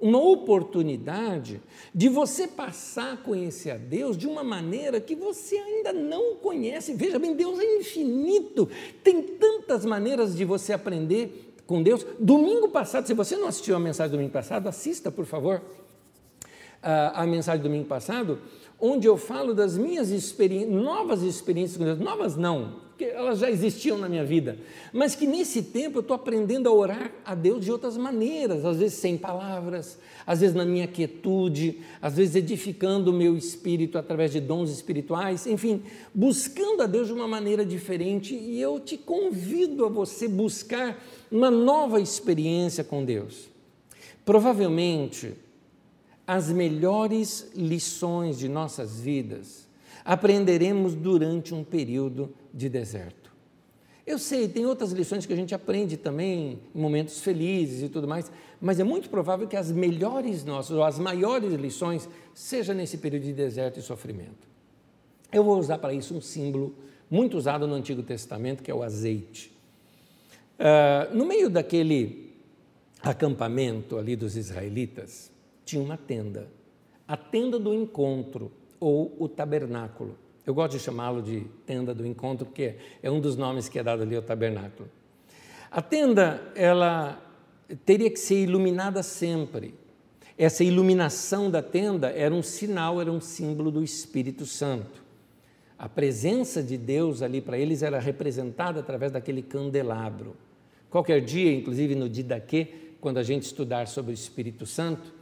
uma oportunidade de você passar a conhecer a Deus de uma maneira que você ainda não conhece. Veja bem, Deus é infinito, tem tantas maneiras de você aprender com Deus. Domingo passado, se você não assistiu a mensagem do domingo passado, assista, por favor, a, a mensagem do domingo passado, onde eu falo das minhas experiências, novas experiências com Deus, novas não, porque elas já existiam na minha vida, mas que nesse tempo eu estou aprendendo a orar a Deus de outras maneiras, às vezes sem palavras, às vezes na minha quietude, às vezes edificando o meu espírito através de dons espirituais, enfim, buscando a Deus de uma maneira diferente, e eu te convido a você buscar uma nova experiência com Deus. Provavelmente, as melhores lições de nossas vidas aprenderemos durante um período de deserto. Eu sei, tem outras lições que a gente aprende também em momentos felizes e tudo mais, mas é muito provável que as melhores nossas, ou as maiores lições, seja nesse período de deserto e sofrimento. Eu vou usar para isso um símbolo muito usado no Antigo Testamento, que é o azeite. Uh, no meio daquele acampamento ali dos israelitas, tinha uma tenda, a tenda do encontro ou o tabernáculo. Eu gosto de chamá-lo de tenda do encontro porque é um dos nomes que é dado ali ao tabernáculo. A tenda, ela teria que ser iluminada sempre. Essa iluminação da tenda era um sinal, era um símbolo do Espírito Santo. A presença de Deus ali para eles era representada através daquele candelabro. Qualquer dia, inclusive no Didaquê, quando a gente estudar sobre o Espírito Santo,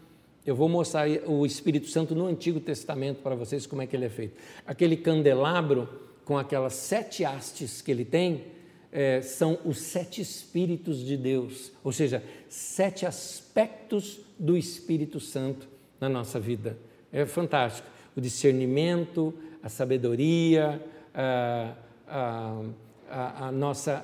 eu vou mostrar o Espírito Santo no Antigo Testamento para vocês como é que ele é feito. Aquele candelabro com aquelas sete hastes que ele tem é, são os sete Espíritos de Deus, ou seja, sete aspectos do Espírito Santo na nossa vida. É fantástico. O discernimento, a sabedoria, a, a, a, a nossa,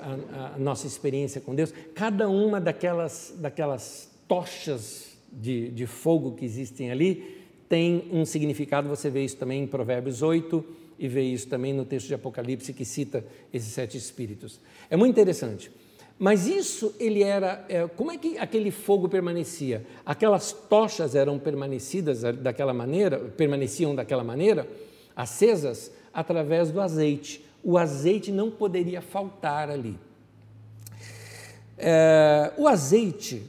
a, nossa experiência com Deus, cada uma daquelas, daquelas tochas de, de fogo que existem ali tem um significado, você vê isso também em Provérbios 8 e vê isso também no texto de Apocalipse que cita esses sete espíritos. É muito interessante. Mas isso ele era, é, como é que aquele fogo permanecia? Aquelas tochas eram permanecidas daquela maneira, permaneciam daquela maneira, acesas através do azeite. O azeite não poderia faltar ali. É, o azeite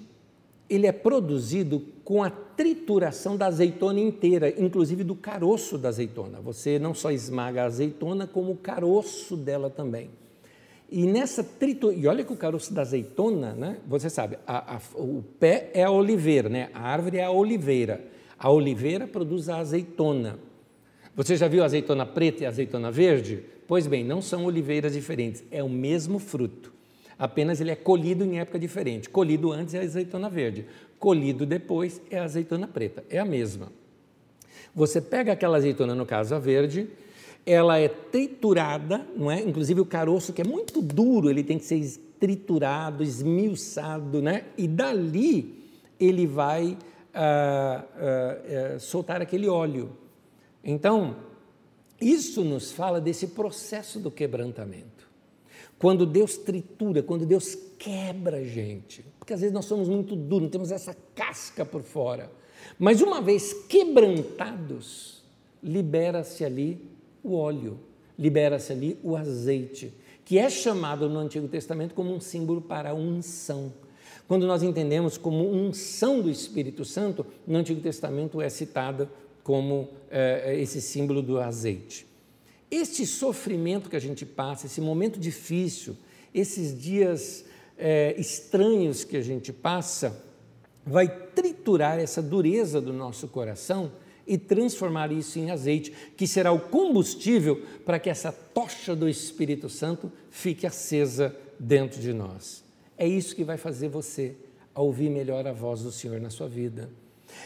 ele é produzido com a trituração da azeitona inteira, inclusive do caroço da azeitona. Você não só esmaga a azeitona, como o caroço dela também. E nessa tritura, e olha que o caroço da azeitona, né? Você sabe, a, a, o pé é a oliveira, né? A árvore é a oliveira. A oliveira produz a azeitona. Você já viu a azeitona preta e a azeitona verde? Pois bem, não são oliveiras diferentes, é o mesmo fruto apenas ele é colhido em época diferente. Colhido antes é a azeitona verde, colhido depois é a azeitona preta, é a mesma. Você pega aquela azeitona, no caso a verde, ela é triturada, não é? Inclusive o caroço que é muito duro, ele tem que ser triturado, esmiuçado, né? E dali ele vai ah, ah, ah, soltar aquele óleo. Então, isso nos fala desse processo do quebrantamento. Quando Deus tritura, quando Deus quebra a gente, porque às vezes nós somos muito duros, temos essa casca por fora. Mas uma vez quebrantados, libera-se ali o óleo, libera-se ali o azeite, que é chamado no Antigo Testamento como um símbolo para unção. Quando nós entendemos como unção do Espírito Santo, no Antigo Testamento é citada como é, esse símbolo do azeite. Este sofrimento que a gente passa, esse momento difícil, esses dias é, estranhos que a gente passa, vai triturar essa dureza do nosso coração e transformar isso em azeite, que será o combustível para que essa tocha do Espírito Santo fique acesa dentro de nós. É isso que vai fazer você ouvir melhor a voz do Senhor na sua vida.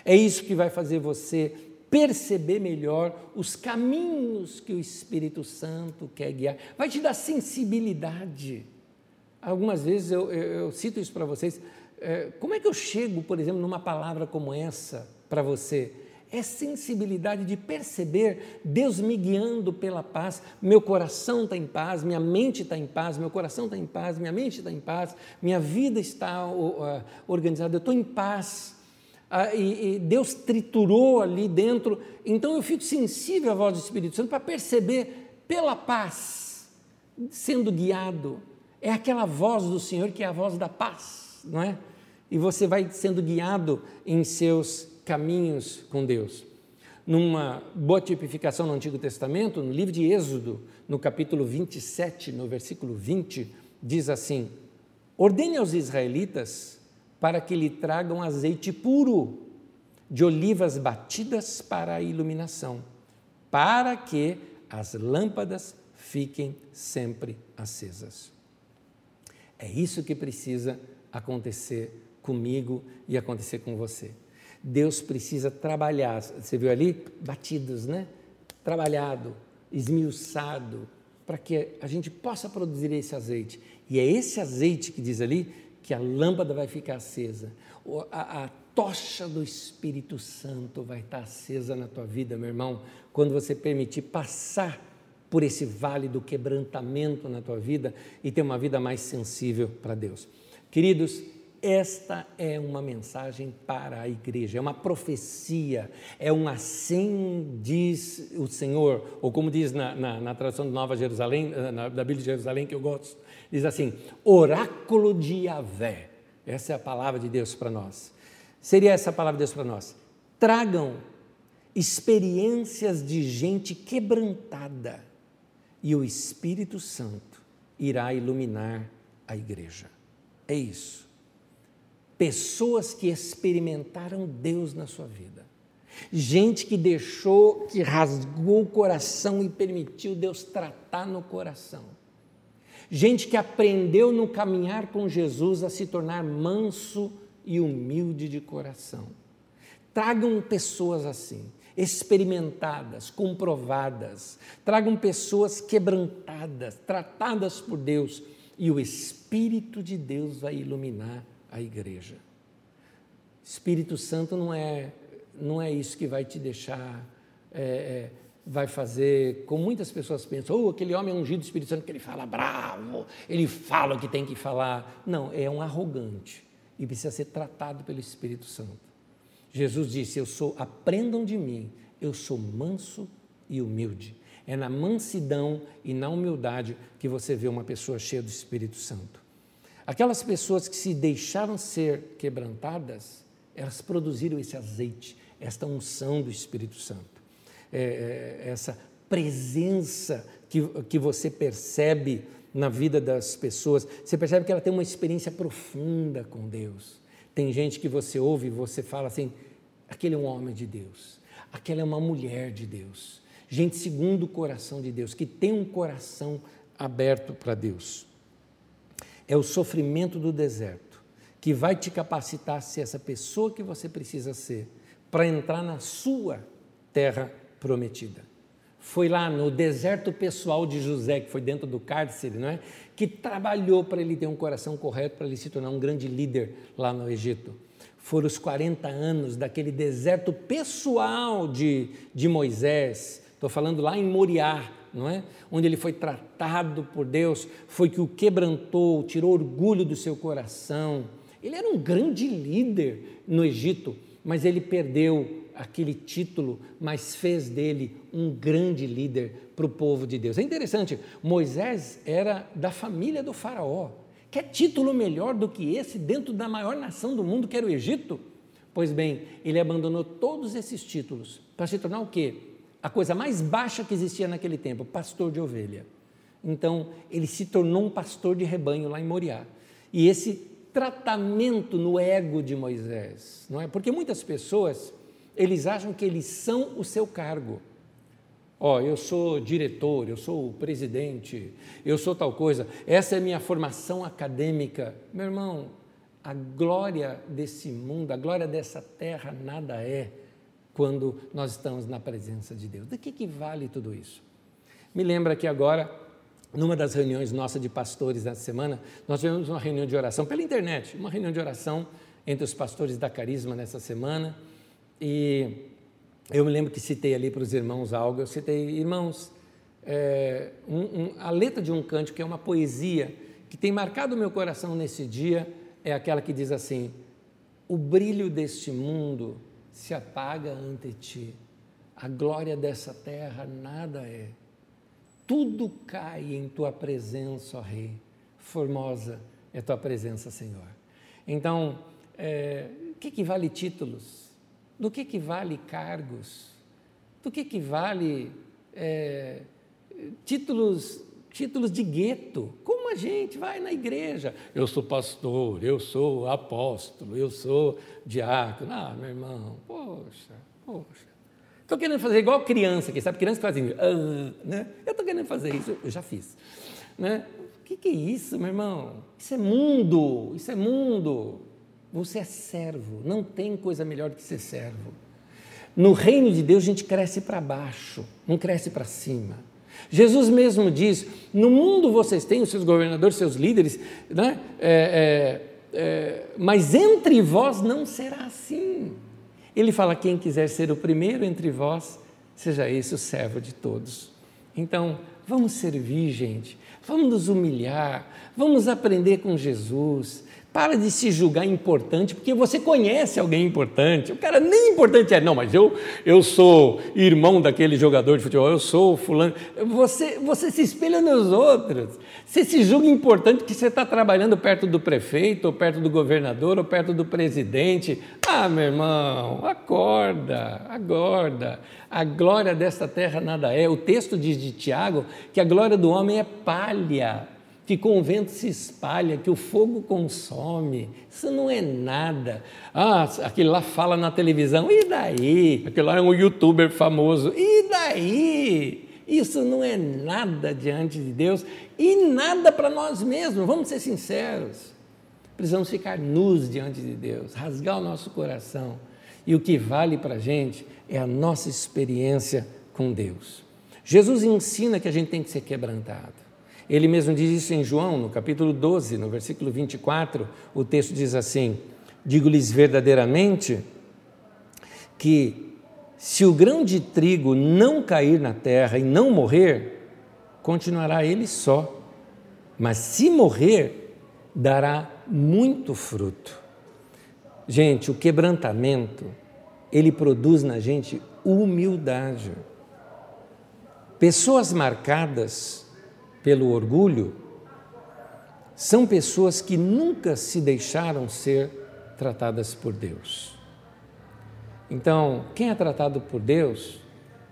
É isso que vai fazer você perceber melhor os caminhos que o Espírito Santo quer guiar. Vai te dar sensibilidade. Algumas vezes eu, eu, eu cito isso para vocês. É, como é que eu chego, por exemplo, numa palavra como essa para você? É sensibilidade de perceber Deus me guiando pela paz. Meu coração está em paz, minha mente está em paz, meu coração está em paz, minha mente está em paz, minha vida está uh, organizada, eu estou em paz ah, e, e Deus triturou ali dentro. Então eu fico sensível à voz do Espírito Santo para perceber pela paz, sendo guiado. É aquela voz do Senhor que é a voz da paz, não é? E você vai sendo guiado em seus caminhos com Deus. Numa boa tipificação no Antigo Testamento, no livro de Êxodo, no capítulo 27, no versículo 20, diz assim: Ordene aos israelitas para que lhe tragam azeite puro de olivas batidas para a iluminação, para que as lâmpadas fiquem sempre acesas. É isso que precisa acontecer comigo e acontecer com você. Deus precisa trabalhar, você viu ali? Batidos, né? Trabalhado, esmiuçado, para que a gente possa produzir esse azeite. E é esse azeite que diz ali que a lâmpada vai ficar acesa, a, a tocha do Espírito Santo vai estar acesa na tua vida, meu irmão, quando você permitir passar por esse vale do quebrantamento na tua vida e ter uma vida mais sensível para Deus. Queridos, esta é uma mensagem para a igreja, é uma profecia, é um assim diz o Senhor, ou como diz na, na, na tradução de Nova Jerusalém, eh, na, da Bíblia de Jerusalém, que eu gosto, diz assim: oráculo de Yahvé. Essa é a palavra de Deus para nós. Seria essa a palavra de Deus para nós. Tragam experiências de gente quebrantada e o Espírito Santo irá iluminar a igreja. É isso pessoas que experimentaram Deus na sua vida. Gente que deixou, que rasgou o coração e permitiu Deus tratar no coração. Gente que aprendeu no caminhar com Jesus a se tornar manso e humilde de coração. Tragam pessoas assim, experimentadas, comprovadas. Tragam pessoas quebrantadas, tratadas por Deus, e o Espírito de Deus vai iluminar a igreja. Espírito Santo não é, não é isso que vai te deixar, é, é, vai fazer, como muitas pessoas pensam, oh, aquele homem é ungido do Espírito Santo que ele fala bravo, ele fala o que tem que falar. Não, é um arrogante e precisa ser tratado pelo Espírito Santo. Jesus disse: Eu sou, aprendam de mim, eu sou manso e humilde. É na mansidão e na humildade que você vê uma pessoa cheia do Espírito Santo. Aquelas pessoas que se deixaram ser quebrantadas, elas produziram esse azeite, esta unção do Espírito Santo, é, é, essa presença que, que você percebe na vida das pessoas. Você percebe que ela tem uma experiência profunda com Deus. Tem gente que você ouve e você fala assim: aquele é um homem de Deus, aquela é uma mulher de Deus. Gente segundo o coração de Deus, que tem um coração aberto para Deus é o sofrimento do deserto que vai te capacitar a ser essa pessoa que você precisa ser para entrar na sua terra prometida. Foi lá no deserto pessoal de José, que foi dentro do cárcere, não é? que trabalhou para ele ter um coração correto, para ele se tornar um grande líder lá no Egito. Foram os 40 anos daquele deserto pessoal de, de Moisés, estou falando lá em Moriá, não é? Onde ele foi tratado por Deus, foi que o quebrantou, tirou orgulho do seu coração. Ele era um grande líder no Egito, mas ele perdeu aquele título, mas fez dele um grande líder para o povo de Deus. É interessante, Moisés era da família do faraó. Quer título melhor do que esse dentro da maior nação do mundo, que era o Egito? Pois bem, ele abandonou todos esses títulos para se tornar o quê? a coisa mais baixa que existia naquele tempo, pastor de ovelha. Então, ele se tornou um pastor de rebanho lá em Moriá. e esse tratamento no ego de Moisés, não é? Porque muitas pessoas, eles acham que eles são o seu cargo. Ó, oh, eu sou diretor, eu sou o presidente, eu sou tal coisa, essa é minha formação acadêmica. Meu irmão, a glória desse mundo, a glória dessa terra nada é quando nós estamos na presença de Deus. De que, que vale tudo isso? Me lembra que agora, numa das reuniões nossas de pastores nessa semana, nós tivemos uma reunião de oração pela internet, uma reunião de oração entre os pastores da Carisma nessa semana, e eu me lembro que citei ali para os irmãos algo, eu citei, irmãos, é, um, um, a letra de um cântico que é uma poesia que tem marcado o meu coração nesse dia, é aquela que diz assim: O brilho deste mundo se apaga ante ti, a glória dessa terra nada é. Tudo cai em tua presença, ó Rei. Formosa é tua presença, Senhor. Então, é, que, que vale títulos? Do que, que vale cargos? Do que, que vale é, títulos títulos de gueto. Como a gente vai na igreja? Eu sou pastor, eu sou apóstolo, eu sou diácono. Ah, meu irmão, poxa, poxa. Estou querendo fazer igual criança, que sabe? Criança que fazem, ah, né? Eu estou querendo fazer isso, eu já fiz. Né? O que, que é isso, meu irmão? Isso é mundo, isso é mundo. Você é servo, não tem coisa melhor do que ser servo. No reino de Deus a gente cresce para baixo, não cresce para cima. Jesus mesmo diz: no mundo vocês têm os seus governadores, seus líderes, né? É, é, é, mas entre vós não será assim. Ele fala: quem quiser ser o primeiro entre vós, seja esse o servo de todos. Então, vamos servir, gente, vamos nos humilhar, vamos aprender com Jesus, para de se julgar importante, porque você conhece alguém importante. O cara nem importante é, não, mas eu, eu sou irmão daquele jogador de futebol, eu sou fulano. Você, você se espelha nos outros. Você se julga importante porque você está trabalhando perto do prefeito, ou perto do governador, ou perto do presidente. Ah, meu irmão, acorda, acorda. A glória desta terra nada é. O texto diz de Tiago que a glória do homem é palha que com o vento se espalha, que o fogo consome. Isso não é nada. Ah, aquele lá fala na televisão, e daí? Aquele lá é um youtuber famoso, e daí? Isso não é nada diante de Deus e nada para nós mesmos, vamos ser sinceros. Precisamos ficar nus diante de Deus, rasgar o nosso coração. E o que vale para a gente é a nossa experiência com Deus. Jesus ensina que a gente tem que ser quebrantado. Ele mesmo diz isso em João, no capítulo 12, no versículo 24, o texto diz assim: Digo-lhes verdadeiramente que se o grão de trigo não cair na terra e não morrer, continuará ele só, mas se morrer, dará muito fruto. Gente, o quebrantamento, ele produz na gente humildade. Pessoas marcadas pelo orgulho são pessoas que nunca se deixaram ser tratadas por Deus. Então, quem é tratado por Deus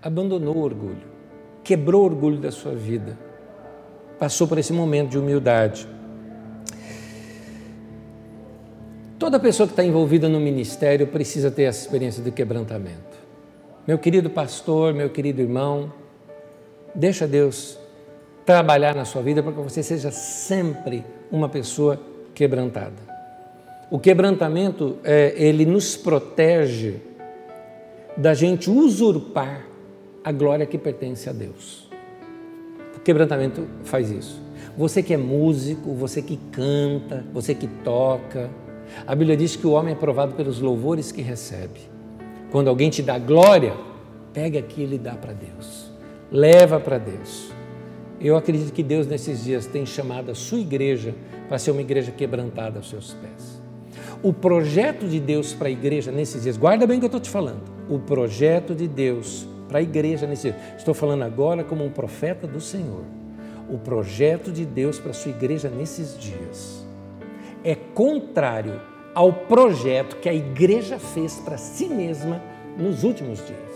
abandonou o orgulho, quebrou o orgulho da sua vida, passou por esse momento de humildade. Toda pessoa que está envolvida no ministério precisa ter essa experiência de quebrantamento. Meu querido pastor, meu querido irmão, deixa Deus trabalhar na sua vida para que você seja sempre uma pessoa quebrantada. O quebrantamento, é, ele nos protege da gente usurpar a glória que pertence a Deus. O quebrantamento faz isso. Você que é músico, você que canta, você que toca, a Bíblia diz que o homem é provado pelos louvores que recebe. Quando alguém te dá glória, pega aquilo e dá para Deus. Leva para Deus. Eu acredito que Deus nesses dias tem chamado a sua igreja para ser uma igreja quebrantada aos seus pés. O projeto de Deus para a igreja nesses dias, guarda bem o que eu estou te falando. O projeto de Deus para a igreja nesses dias, estou falando agora como um profeta do Senhor. O projeto de Deus para a sua igreja nesses dias é contrário ao projeto que a igreja fez para si mesma nos últimos dias.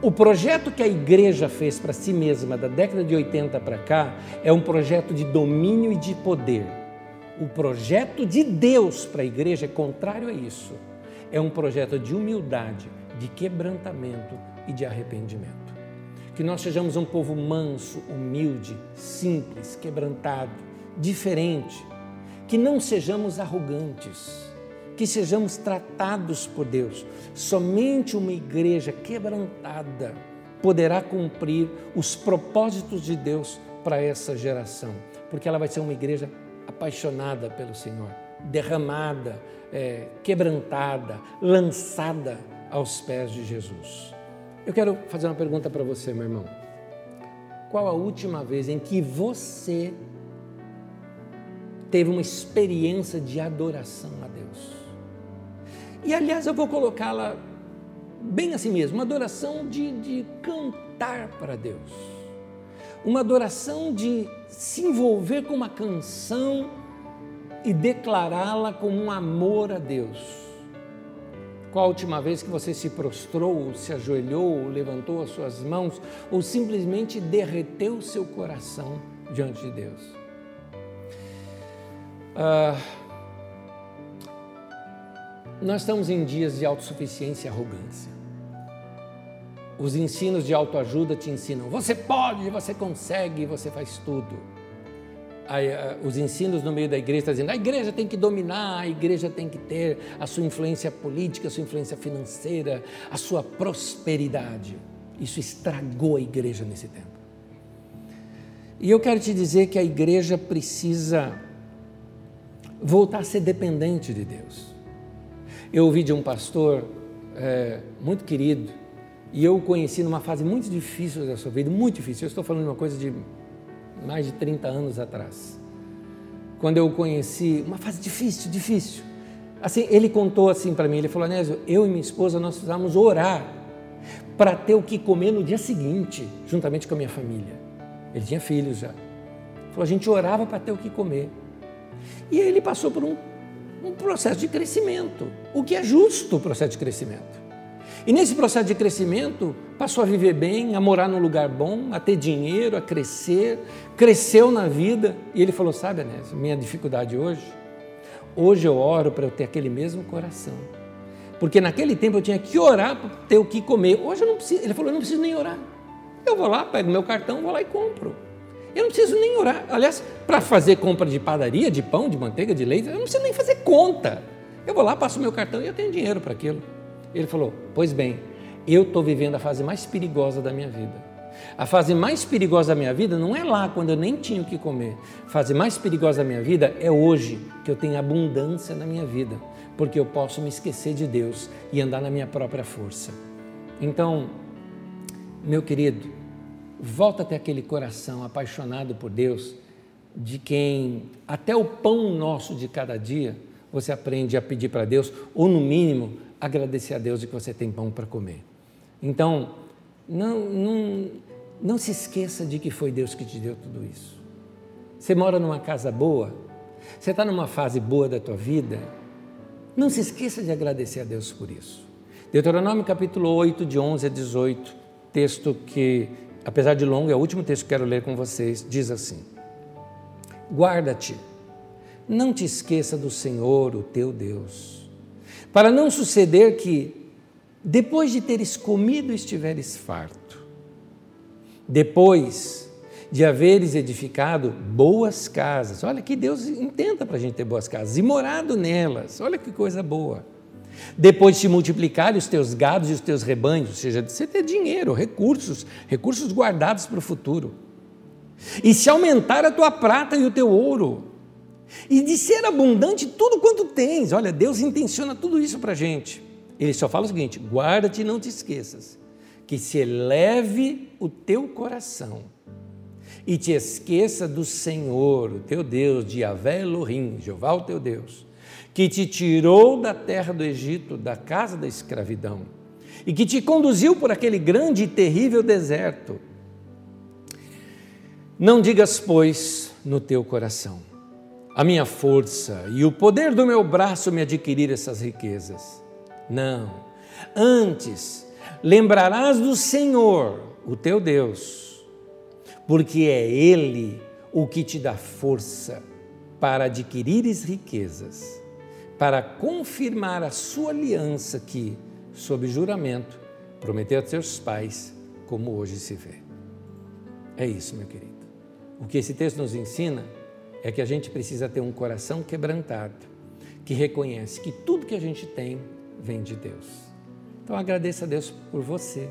O projeto que a igreja fez para si mesma da década de 80 para cá é um projeto de domínio e de poder. O projeto de Deus para a igreja é contrário a isso. É um projeto de humildade, de quebrantamento e de arrependimento. Que nós sejamos um povo manso, humilde, simples, quebrantado, diferente. Que não sejamos arrogantes, que sejamos tratados por Deus. Somente uma igreja quebrantada poderá cumprir os propósitos de Deus para essa geração, porque ela vai ser uma igreja apaixonada pelo Senhor, derramada, é, quebrantada, lançada aos pés de Jesus. Eu quero fazer uma pergunta para você, meu irmão. Qual a última vez em que você teve uma experiência de adoração a Deus? E aliás, eu vou colocá-la bem assim mesmo, uma adoração de, de cantar para Deus, uma adoração de se envolver com uma canção e declará-la como um amor a Deus. Qual a última vez que você se prostrou, se ajoelhou, levantou as suas mãos ou simplesmente derreteu seu coração diante de Deus? Ah, nós estamos em dias de autossuficiência e arrogância. Os ensinos de autoajuda te ensinam: você pode, você consegue, você faz tudo. Aí, os ensinos no meio da igreja estão dizendo: a igreja tem que dominar, a igreja tem que ter a sua influência política, a sua influência financeira, a sua prosperidade. Isso estragou a igreja nesse tempo. E eu quero te dizer que a igreja precisa voltar a ser dependente de Deus. Eu ouvi de um pastor é, muito querido, e eu o conheci numa fase muito difícil da sua vida, muito difícil. Eu estou falando de uma coisa de mais de 30 anos atrás. Quando eu o conheci, uma fase difícil, difícil. Assim, ele contou assim para mim, ele falou, Anésio, eu e minha esposa, nós precisamos orar para ter o que comer no dia seguinte, juntamente com a minha família. Ele tinha filhos já. Ele falou, a gente orava para ter o que comer. E ele passou por um um processo de crescimento, o que é justo o processo de crescimento. E nesse processo de crescimento, passou a viver bem, a morar num lugar bom, a ter dinheiro, a crescer, cresceu na vida. E ele falou: Sabe, Anésio, minha dificuldade hoje? Hoje eu oro para eu ter aquele mesmo coração. Porque naquele tempo eu tinha que orar para ter o que comer. Hoje eu não preciso. Ele falou: Eu não preciso nem orar. Eu vou lá, pego meu cartão, vou lá e compro. Eu não preciso nem orar. Aliás, para fazer compra de padaria, de pão, de manteiga, de leite, eu não preciso nem fazer conta. Eu vou lá, passo meu cartão e eu tenho dinheiro para aquilo. Ele falou: Pois bem, eu estou vivendo a fase mais perigosa da minha vida. A fase mais perigosa da minha vida não é lá quando eu nem tinha o que comer. A fase mais perigosa da minha vida é hoje, que eu tenho abundância na minha vida, porque eu posso me esquecer de Deus e andar na minha própria força. Então, meu querido, volta até aquele coração apaixonado por Deus, de quem até o pão nosso de cada dia você aprende a pedir para Deus, ou no mínimo agradecer a Deus de que você tem pão para comer. Então, não, não, não se esqueça de que foi Deus que te deu tudo isso. Você mora numa casa boa, você está numa fase boa da tua vida, não se esqueça de agradecer a Deus por isso. Deuteronômio capítulo 8, de 11 a 18, texto que apesar de longo, é o último texto que quero ler com vocês, diz assim: Guarda-te, não te esqueça do Senhor, o teu Deus, para não suceder que, depois de teres comido, estiveres farto, depois de haveres edificado boas casas, olha que Deus intenta para a gente ter boas casas, e morado nelas, olha que coisa boa depois de se multiplicarem os teus gados e os teus rebanhos, ou seja, de você ter dinheiro, recursos, recursos guardados para o futuro. E se aumentar a tua prata e o teu ouro, e de ser abundante tudo quanto tens. Olha, Deus intenciona tudo isso para a gente. Ele só fala o seguinte: guarda-te e não te esqueças, que se eleve o teu coração e te esqueça do Senhor, o teu Deus, de Yahvé Elohim, Jeová o teu Deus, que te tirou da terra do Egito, da casa da escravidão, e que te conduziu por aquele grande e terrível deserto. Não digas, pois, no teu coração, a minha força e o poder do meu braço me adquirir essas riquezas. Não, antes lembrarás do Senhor, o teu Deus, porque é Ele o que te dá força para adquirires riquezas, para confirmar a sua aliança que, sob juramento, prometeu a seus pais, como hoje se vê. É isso, meu querido. O que esse texto nos ensina é que a gente precisa ter um coração quebrantado, que reconhece que tudo que a gente tem vem de Deus. Então agradeça a Deus por você,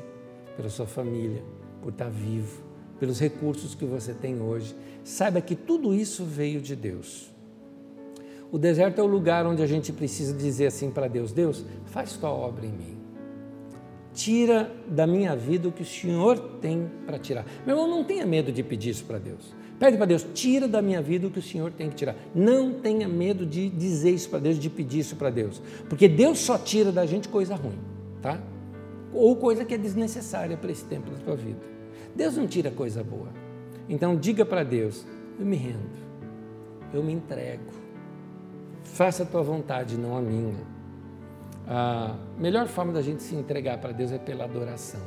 pela sua família, por estar vivo, pelos recursos que você tem hoje. Saiba que tudo isso veio de Deus. O deserto é o lugar onde a gente precisa dizer assim para Deus: Deus, faz tua obra em mim. Tira da minha vida o que o Senhor tem para tirar. Meu irmão, não tenha medo de pedir isso para Deus. Pede para Deus, tira da minha vida o que o Senhor tem que tirar. Não tenha medo de dizer isso para Deus, de pedir isso para Deus. Porque Deus só tira da gente coisa ruim, tá? Ou coisa que é desnecessária para esse tempo da tua vida. Deus não tira coisa boa. Então diga para Deus, eu me rendo, eu me entrego. Faça a tua vontade, não a minha. A melhor forma da gente se entregar para Deus é pela adoração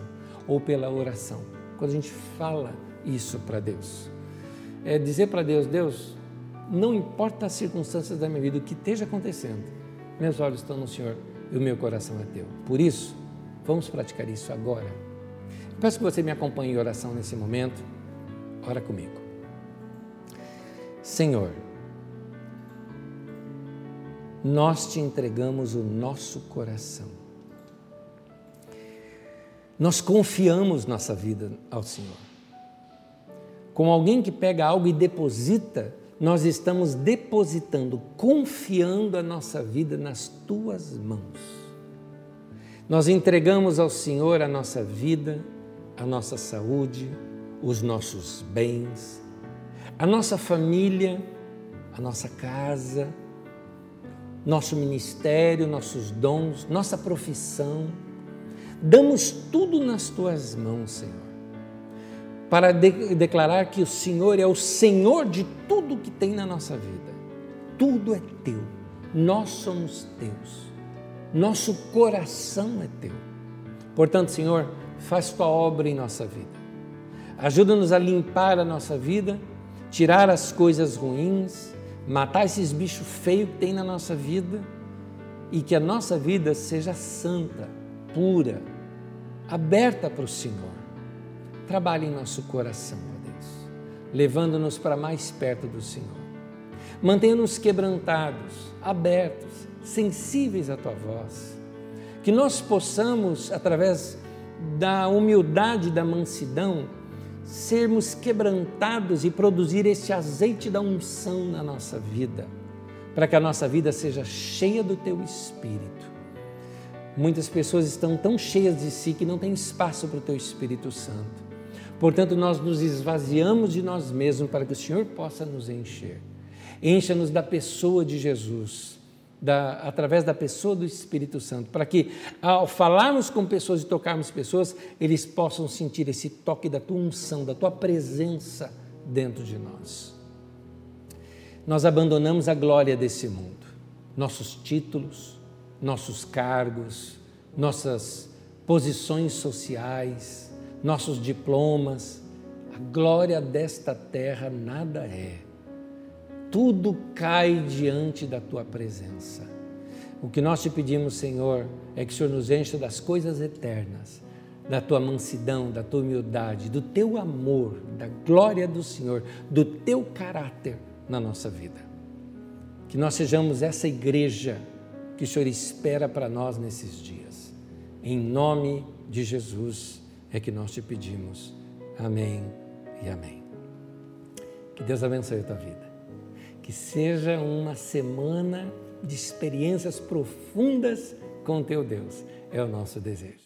ou pela oração. Quando a gente fala isso para Deus é dizer para Deus: Deus, não importa as circunstâncias da minha vida, o que esteja acontecendo, meus olhos estão no Senhor e o meu coração é teu. Por isso, vamos praticar isso agora. peço que você me acompanhe em oração nesse momento. Ora comigo. Senhor, nós te entregamos o nosso coração. Nós confiamos nossa vida ao Senhor com alguém que pega algo e deposita, nós estamos depositando, confiando a nossa vida nas tuas mãos. Nós entregamos ao Senhor a nossa vida, a nossa saúde, os nossos bens, a nossa família, a nossa casa, nosso ministério, nossos dons, nossa profissão. Damos tudo nas tuas mãos, Senhor para de declarar que o Senhor é o Senhor de tudo que tem na nossa vida. Tudo é teu. Nós somos teus. Nosso coração é teu. Portanto, Senhor, faz tua obra em nossa vida. Ajuda-nos a limpar a nossa vida, tirar as coisas ruins, matar esses bichos feios que tem na nossa vida e que a nossa vida seja santa, pura, aberta para o Senhor trabalhe em nosso coração, ó Deus, levando-nos para mais perto do Senhor. Mantenha-nos quebrantados, abertos, sensíveis à tua voz. Que nós possamos, através da humildade da mansidão, sermos quebrantados e produzir esse azeite da unção na nossa vida, para que a nossa vida seja cheia do teu espírito. Muitas pessoas estão tão cheias de si que não tem espaço para o teu Espírito Santo. Portanto, nós nos esvaziamos de nós mesmos para que o Senhor possa nos encher. Encha-nos da pessoa de Jesus, da, através da pessoa do Espírito Santo, para que ao falarmos com pessoas e tocarmos pessoas, eles possam sentir esse toque da tua unção, da tua presença dentro de nós. Nós abandonamos a glória desse mundo, nossos títulos, nossos cargos, nossas posições sociais, nossos diplomas, a glória desta terra nada é. Tudo cai diante da tua presença. O que nós te pedimos, Senhor, é que o Senhor nos encha das coisas eternas, da tua mansidão, da tua humildade, do teu amor, da glória do Senhor, do teu caráter na nossa vida. Que nós sejamos essa igreja que o Senhor espera para nós nesses dias. Em nome de Jesus é que nós te pedimos. Amém e amém. Que Deus abençoe a tua vida. Que seja uma semana de experiências profundas com teu Deus. É o nosso desejo.